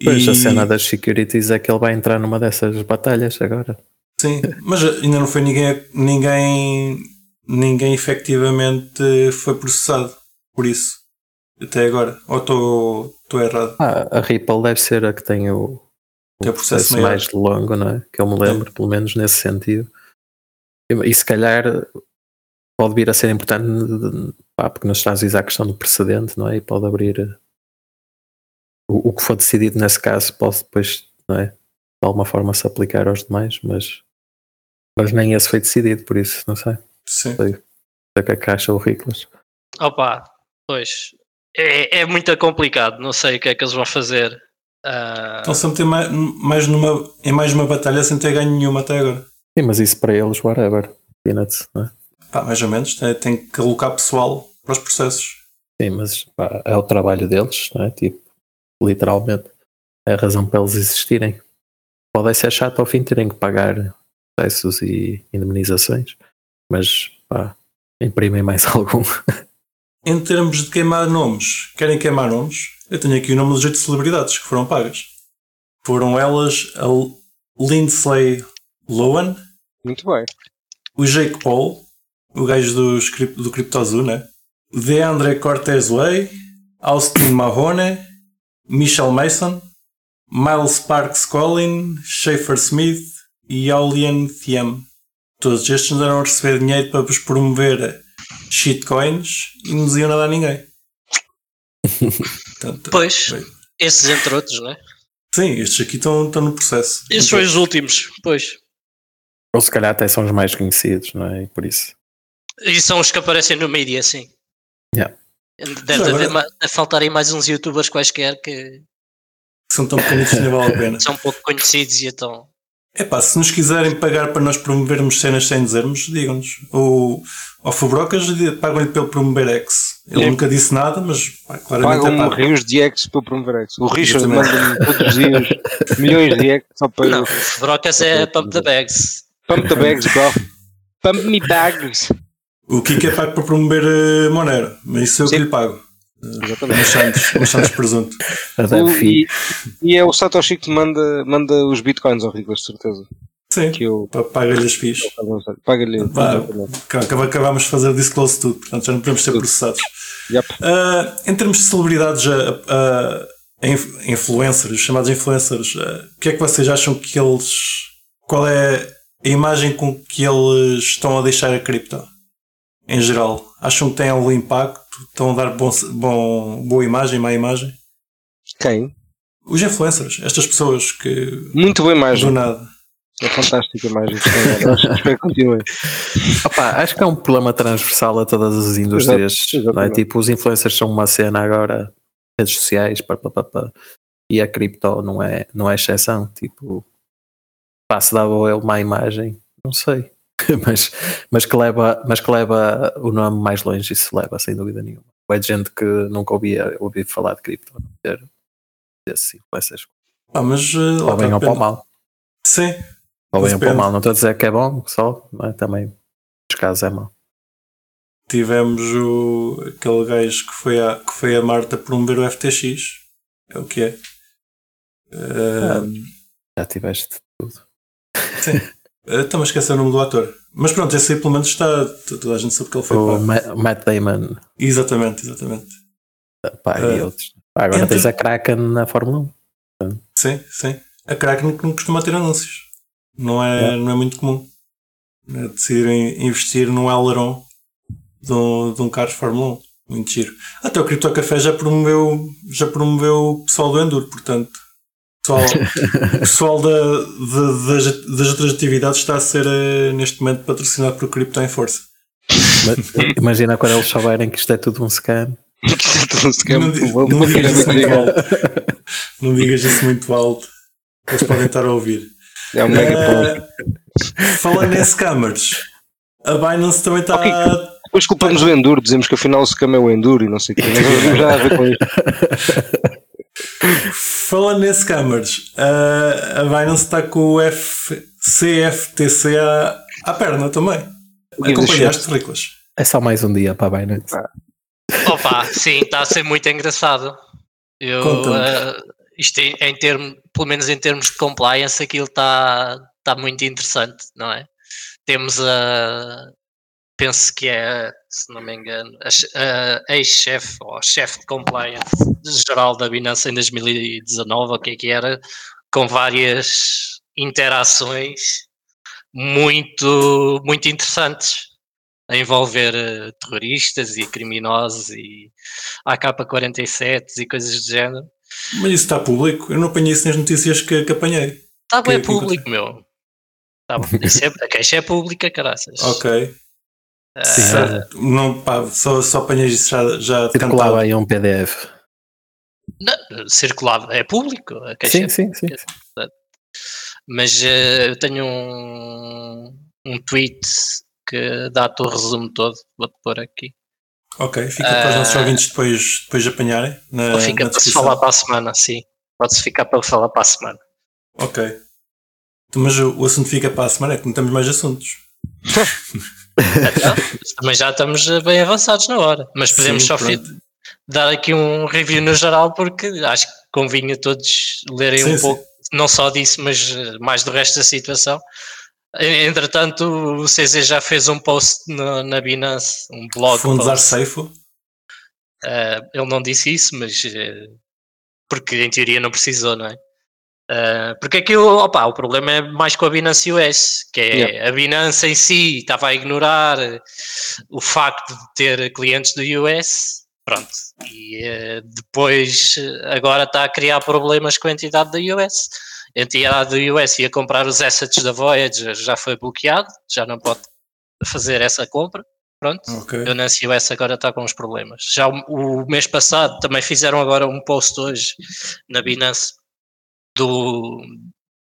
Pois e... a cena das securities é que ele vai entrar numa dessas batalhas agora. Sim, mas ainda não foi ninguém, ninguém, ninguém efetivamente foi processado por isso. Até agora. Ou estou errado? Ah, a Ripple deve ser a que tem o, o tem processo, processo mais longo, não é? Que eu me lembro, é. pelo menos nesse sentido. E, e, se calhar pode vir a ser importante, pá, porque nos Estados Unidos há a questão do precedente, não é? E pode abrir eh, o, o que for decidido nesse caso, pode depois, não é? De alguma forma se aplicar aos demais, mas, mas nem esse foi decidido, por isso, não sei. Sim. O que é que acha o Riclas. Opa, pois, é, é muito complicado, não sei o que é que eles vão fazer. Uh... Estão sempre mais, mais numa, em mais uma batalha sem ter ganho nenhuma até agora. Sim, mas isso para eles, whatever. Peanuts, não é? Pá, mais ou menos, tem, tem que alocar pessoal para os processos. Sim, mas pá, é o trabalho deles, não é? Tipo, literalmente, é a razão para eles existirem. Pode ser chato ao fim terem que pagar processos e indemnizações, mas pá, imprimem mais algum. Em termos de queimar nomes, querem queimar nomes? Eu tenho aqui o nome das oito celebridades que foram pagas. Foram elas a Lindsay Lohan. Muito bem. O Jake Paul, o gajo do, do CryptoZoo, né? DeAndre Cortez Way, Austin Mahone, Michelle Mason, Miles Parks Collin, Schaefer Smith e Aulian Thiem. Todos estes andaram a receber dinheiro para vos promover shitcoins e não diziam nada a ninguém. Portanto, pois, bem. esses entre outros, não é? Sim, estes aqui estão, estão no processo. Esses foram os últimos, pois. Ou se calhar até são os mais conhecidos, não é? E por isso. E são os que aparecem no mídia, sim. Yeah. Deve haver, faltarem mais uns youtubers quaisquer que. São tão que não vale a pena. São pouco conhecidos e então. É pá, se nos quiserem pagar para nós promovermos cenas sem dizermos, digam-nos. O, ao Fubrocas pagam-lhe pelo promover X. Ele é. nunca disse nada, mas pá, claramente Pagam é rios de X para promover X. O Richard manda-me todos os dias milhões de X só para. Não, Fubrocas é pump the bags. Pump the bags, bro. Pump me bags. O Kiko é pago para promover uh, Monero, mas isso é o que lhe pago. Exatamente. Uns Santos, uns Santos presunto. O, e, e, é o Satoshi que manda, manda os bitcoins ao Rico, de certeza. Sim, que eu, paga-lhe as FIIs. Paga-lhe. Acabámos de fazer disclose tudo, portanto já não podemos ser processados. Yep. Uh, em termos de celebridades, uh, uh, influencers, chamados influencers, o que é que vocês acham que eles. Qual é a imagem com que eles estão a deixar a cripto? Em geral, acham que tem algum impacto? Estão a dar bom, bom, boa imagem, má imagem? Quem? Os influencers, estas pessoas que. Muito boa imagem. Do nada. É fantástica a imagem. Acho que continue. Opa, acho que é um problema transversal a todas as indústrias. Exato, não é? Tipo, os influencers são uma cena agora, redes sociais, pá, pá, pá, pá. e a cripto não é, não é exceção. Tipo, pá, se ou má imagem, não sei. mas, mas, que leva, mas que leva o nome mais longe, isso leva, sem dúvida nenhuma. É de gente que nunca ouvia, ouvia falar de cripto, não ter esses influencers. Ah, mas, uh, ou bem ou para o mal. Sim. Ou bem ou para mal. Não estou a dizer que é bom só, mas também nos casos é mau. Tivemos o, aquele gajo que foi, a, que foi a Marta promover o FTX. É o que é. Uh, ah, já tiveste tudo. Sim. Estamos a esquecer o nome do ator. Mas pronto, esse aí pelo menos está. Toda a gente sabe que ele foi. O pá. Matt Damon. Exatamente, exatamente. Pá, e uh, outros. Pá, agora entre... tens a Kraken na Fórmula 1. Sim, sim. A Kraken não costuma ter anúncios. Não é, é. Não é muito comum. É decidirem investir num aileron de um, de um carro de Fórmula 1. Muito giro. Até o Crypto Café já promoveu, já promoveu o pessoal do Enduro, portanto pessoal, o pessoal da, da, das, das outras atividades está a ser uh, neste momento patrocinado por Crypto em Força. Imagina quando eles souberem que isto é tudo um scam. isto é tudo um scam. Não, não, não, digas isso muito alto. não digas isso muito alto. Eles podem estar a ouvir. É um mega uh, Falando em scammers, a Binance também está. Okay. Depois culpamos o Enduro, dizemos que afinal o scam é o Enduro e não sei o que. Mas já a ver com isto. Falando nesse cameras, a, a Binance está com o CFTC à, à perna também. Acompanhaste, Riclas? É só mais um dia para a Binance. Ah. Opa, sim, está a ser muito engraçado. Eu, uh, isto em, em termos, pelo menos em termos de compliance, aquilo está, está muito interessante, não é? Temos a, penso que é, se não me engano, a, a ex-chefe ou chefe de compliance geral da Binance em 2019, o que é que era, com várias interações muito, muito interessantes a envolver uh, terroristas e criminosos e AK-47 e coisas do género. Mas isso está público? Eu não apanhei isso nas notícias que, que apanhei. Está bem público, que... meu. Tá bom. Isso é, a queixa é pública, caraças. Ok. Uh, não, pá, só, só apanhei isso já, já Circulava aí um PDF. Não, circulava, é público. A sim, é sim, sim, Mas uh, eu tenho um, um tweet que dá-te o resumo todo, vou-te pôr aqui. Ok, fica para os nossos uh, ouvintes depois, depois apanharem. Na, ou fica para se falar para a semana, sim. Pode-se ficar para falar para a semana. Ok. Mas o, o assunto fica para a semana, é que não temos mais assuntos. Então, também já estamos bem avançados na hora, mas podemos Sim, só dar aqui um review no geral porque acho que convinha todos lerem sim, um sim. pouco, não só disso, mas mais do resto da situação. Entretanto, o CZ já fez um post no, na Binance, um blog. Fundos Arceifo? Uh, ele não disse isso, mas uh, porque em teoria não precisou, não é? Uh, porque aqui opa, o problema é mais com a Binance US, que é yeah. a Binance em si estava a ignorar o facto de ter clientes do US, pronto, e uh, depois agora está a criar problemas com a entidade da US. A entidade do US ia comprar os assets da Voyager, já foi bloqueado, já não pode fazer essa compra. Pronto, okay. a Binance US agora está com os problemas. Já o, o mês passado também fizeram agora um post hoje na Binance do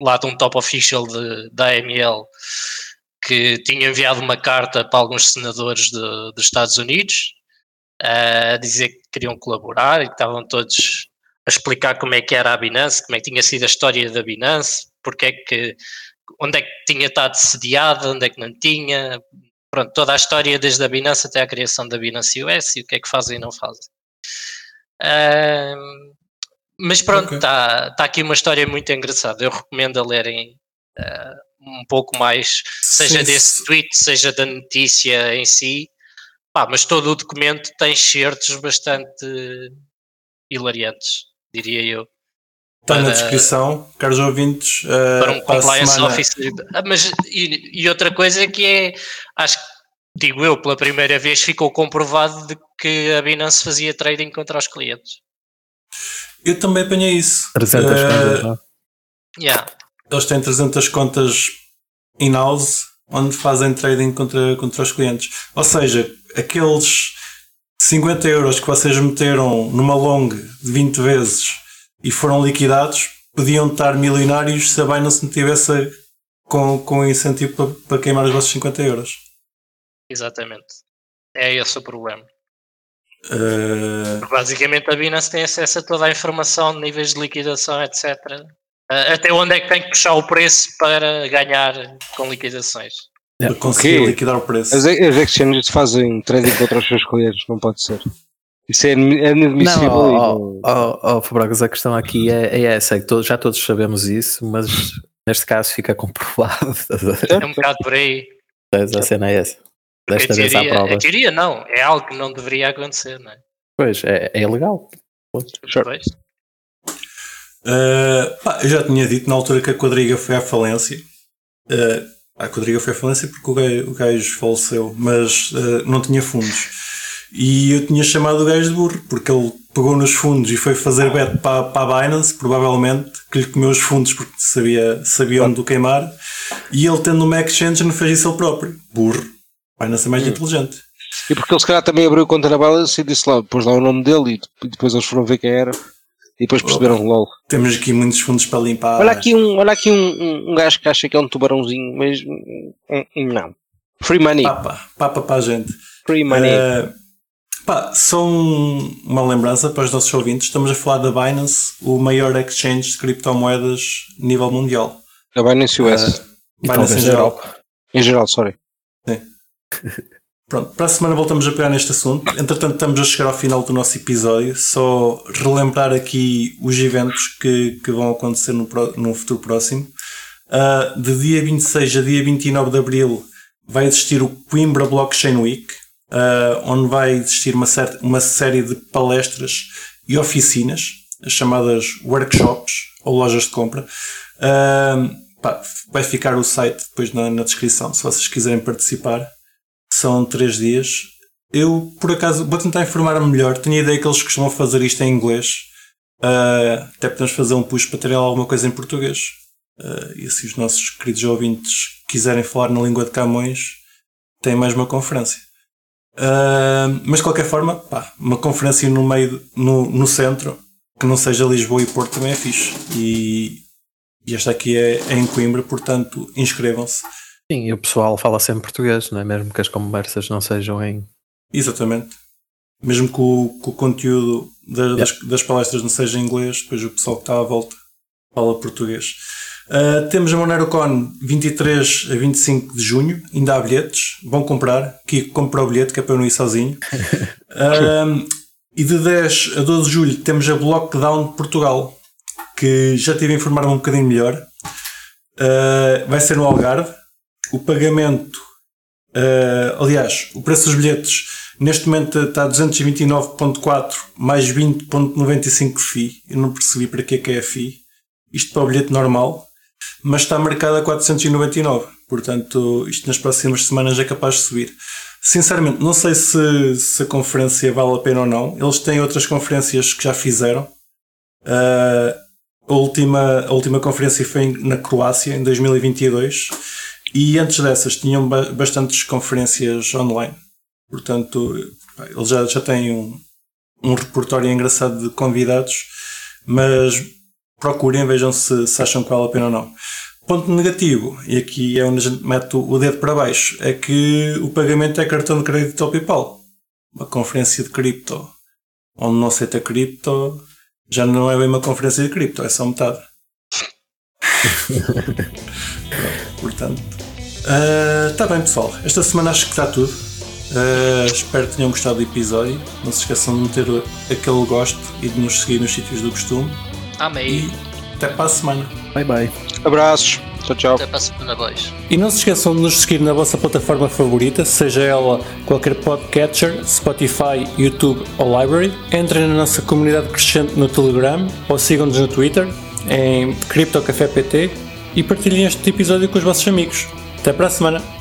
lá de um top official de, da AML que tinha enviado uma carta para alguns senadores de, dos Estados Unidos a dizer que queriam colaborar e que estavam todos a explicar como é que era a Binance, como é que tinha sido a história da Binance, porque é que, onde é que tinha estado sediada, onde é que não tinha, pronto, toda a história desde a Binance até a criação da Binance US e o que é que fazem e não fazem. Um, mas pronto, está okay. tá aqui uma história muito engraçada. Eu recomendo a lerem uh, um pouco mais, seja sim, desse tweet, seja da notícia em si. Pá, mas todo o documento tem certos bastante hilariantes, diria eu. Está na descrição, caros ouvintes. Uh, para um compliance officer. Ah, mas, e, e, outra coisa que é, acho que, digo eu, pela primeira vez ficou comprovado de que a Binance fazia trading contra os clientes. Eu também apanhei isso. 300 uh, contas, não? Yeah. Eles têm 300 contas in-house onde fazem trading contra, contra os clientes. Ou seja, aqueles 50 euros que vocês meteram numa long de 20 vezes e foram liquidados, podiam estar milionários se a Binance não tivesse com, com incentivo para, para queimar os vossos 50 euros. Exatamente. É esse o problema. Uh... Basicamente a Binance tem acesso a toda a informação, níveis de liquidação, etc. Uh, até onde é que tem que puxar o preço para ganhar com liquidações. Para conseguir liquidar o preço. As, as exchanges fazem trading contra os seus clientes, não pode ser. Isso é, é inadmissível. Não, oh, oh, oh, a questão aqui é, é essa, é que todos, já todos sabemos isso, mas neste caso fica comprovado. É um bocado por aí. A cena é essa. Desta vez teoria, prova. A teoria não, é algo que não deveria acontecer, não é? Pois, é, é ilegal. Sure. Uh, pá, eu já tinha dito na altura que a quadriga foi à falência. Uh, a quadriga foi à falência porque o gajo, o gajo faleceu, mas uh, não tinha fundos. E eu tinha chamado o gajo de burro, porque ele pegou nos fundos e foi fazer bet para, para a Binance, provavelmente, que lhe comeu os fundos porque sabia, sabia onde o queimar. E ele, tendo uma exchange, não fez isso ele próprio. Burro. Binance é mais hum. inteligente. E porque ele, se calhar, também abriu conta na Binance e disse lá, pôs lá o nome dele e depois eles foram ver quem era. E depois perceberam logo. Temos aqui muitos fundos para limpar. Olha aqui um, olha aqui um, um, um gajo que acha que é um tubarãozinho, mas um, não. Free money. Papa, papa para a gente. Free money. Uh, Pá, só um, uma lembrança para os nossos ouvintes, estamos a falar da Binance, o maior exchange de criptomoedas nível mundial. A Binance US. Uh, Binance em geral. Em geral, sorry. Sim. Pronto, para a semana voltamos a pegar neste assunto. Entretanto, estamos a chegar ao final do nosso episódio. Só relembrar aqui os eventos que, que vão acontecer no, no futuro próximo. Uh, de dia 26 a dia 29 de abril vai existir o Coimbra Blockchain Week, uh, onde vai existir uma, uma série de palestras e oficinas, as chamadas workshops ou lojas de compra. Uh, pá, vai ficar o site depois na, na, descrição, se vocês quiserem participar. São três dias. Eu, por acaso, vou tentar informar-me melhor. Tenho a ideia que eles costumam fazer isto em inglês. Uh, até podemos fazer um push para terem alguma coisa em português. Uh, e se os nossos queridos ouvintes quiserem falar na língua de Camões, têm mais uma conferência. Uh, mas de qualquer forma, pá, uma conferência no meio, no, no centro, que não seja Lisboa e Porto também é fixe. E, e esta aqui é, é em Coimbra, portanto, inscrevam-se. Sim, e o pessoal fala sempre português, não é? Mesmo que as conversas não sejam em. Exatamente. Mesmo que o, que o conteúdo da, yeah. das, das palestras não seja em inglês, depois o pessoal que está à volta fala português. Uh, temos a MoneroCon 23 a 25 de junho, ainda há bilhetes, vão comprar, que compra o bilhete que é para eu não ir sozinho. Uh, e de 10 a 12 de julho temos a Blockdown de Portugal, que já tive a informar-me um bocadinho melhor. Uh, vai ser no Algarve. O pagamento, aliás, o preço dos bilhetes neste momento está a 229.4 mais 20.95 FII. Eu não percebi para que é que é a FII. Isto para o bilhete normal mas está marcado a 499. Portanto, isto nas próximas semanas é capaz de subir. Sinceramente, não sei se, se a conferência vale a pena ou não. Eles têm outras conferências que já fizeram. Uh, a, última, a última conferência foi na Croácia, em 2022. E antes dessas tinham bastantes conferências online. Portanto, eles já, já têm um, um repertório engraçado de convidados. Mas procurem, vejam se, se acham que vale a pena ou não. Ponto negativo, e aqui é onde a gente mete o dedo para baixo, é que o pagamento é cartão de crédito ao PayPal. Uma conferência de cripto onde não aceita cripto já não é bem uma conferência de cripto, é só metade. Portanto, está uh, bem pessoal. Esta semana acho que está tudo. Uh, espero que tenham gostado do episódio. Não se esqueçam de meter aquele gosto e de nos seguir nos sítios do costume. Amém. E até para a semana. Bye bye. Abraços. Tchau, tchau. Até para a semana, boys. E não se esqueçam de nos seguir na vossa plataforma favorita, seja ela qualquer podcatcher, Spotify, YouTube ou Library. Entrem na nossa comunidade crescente no Telegram ou sigam-nos no Twitter em CryptoCafé PT e partilhem este episódio com os vossos amigos. Até para a semana!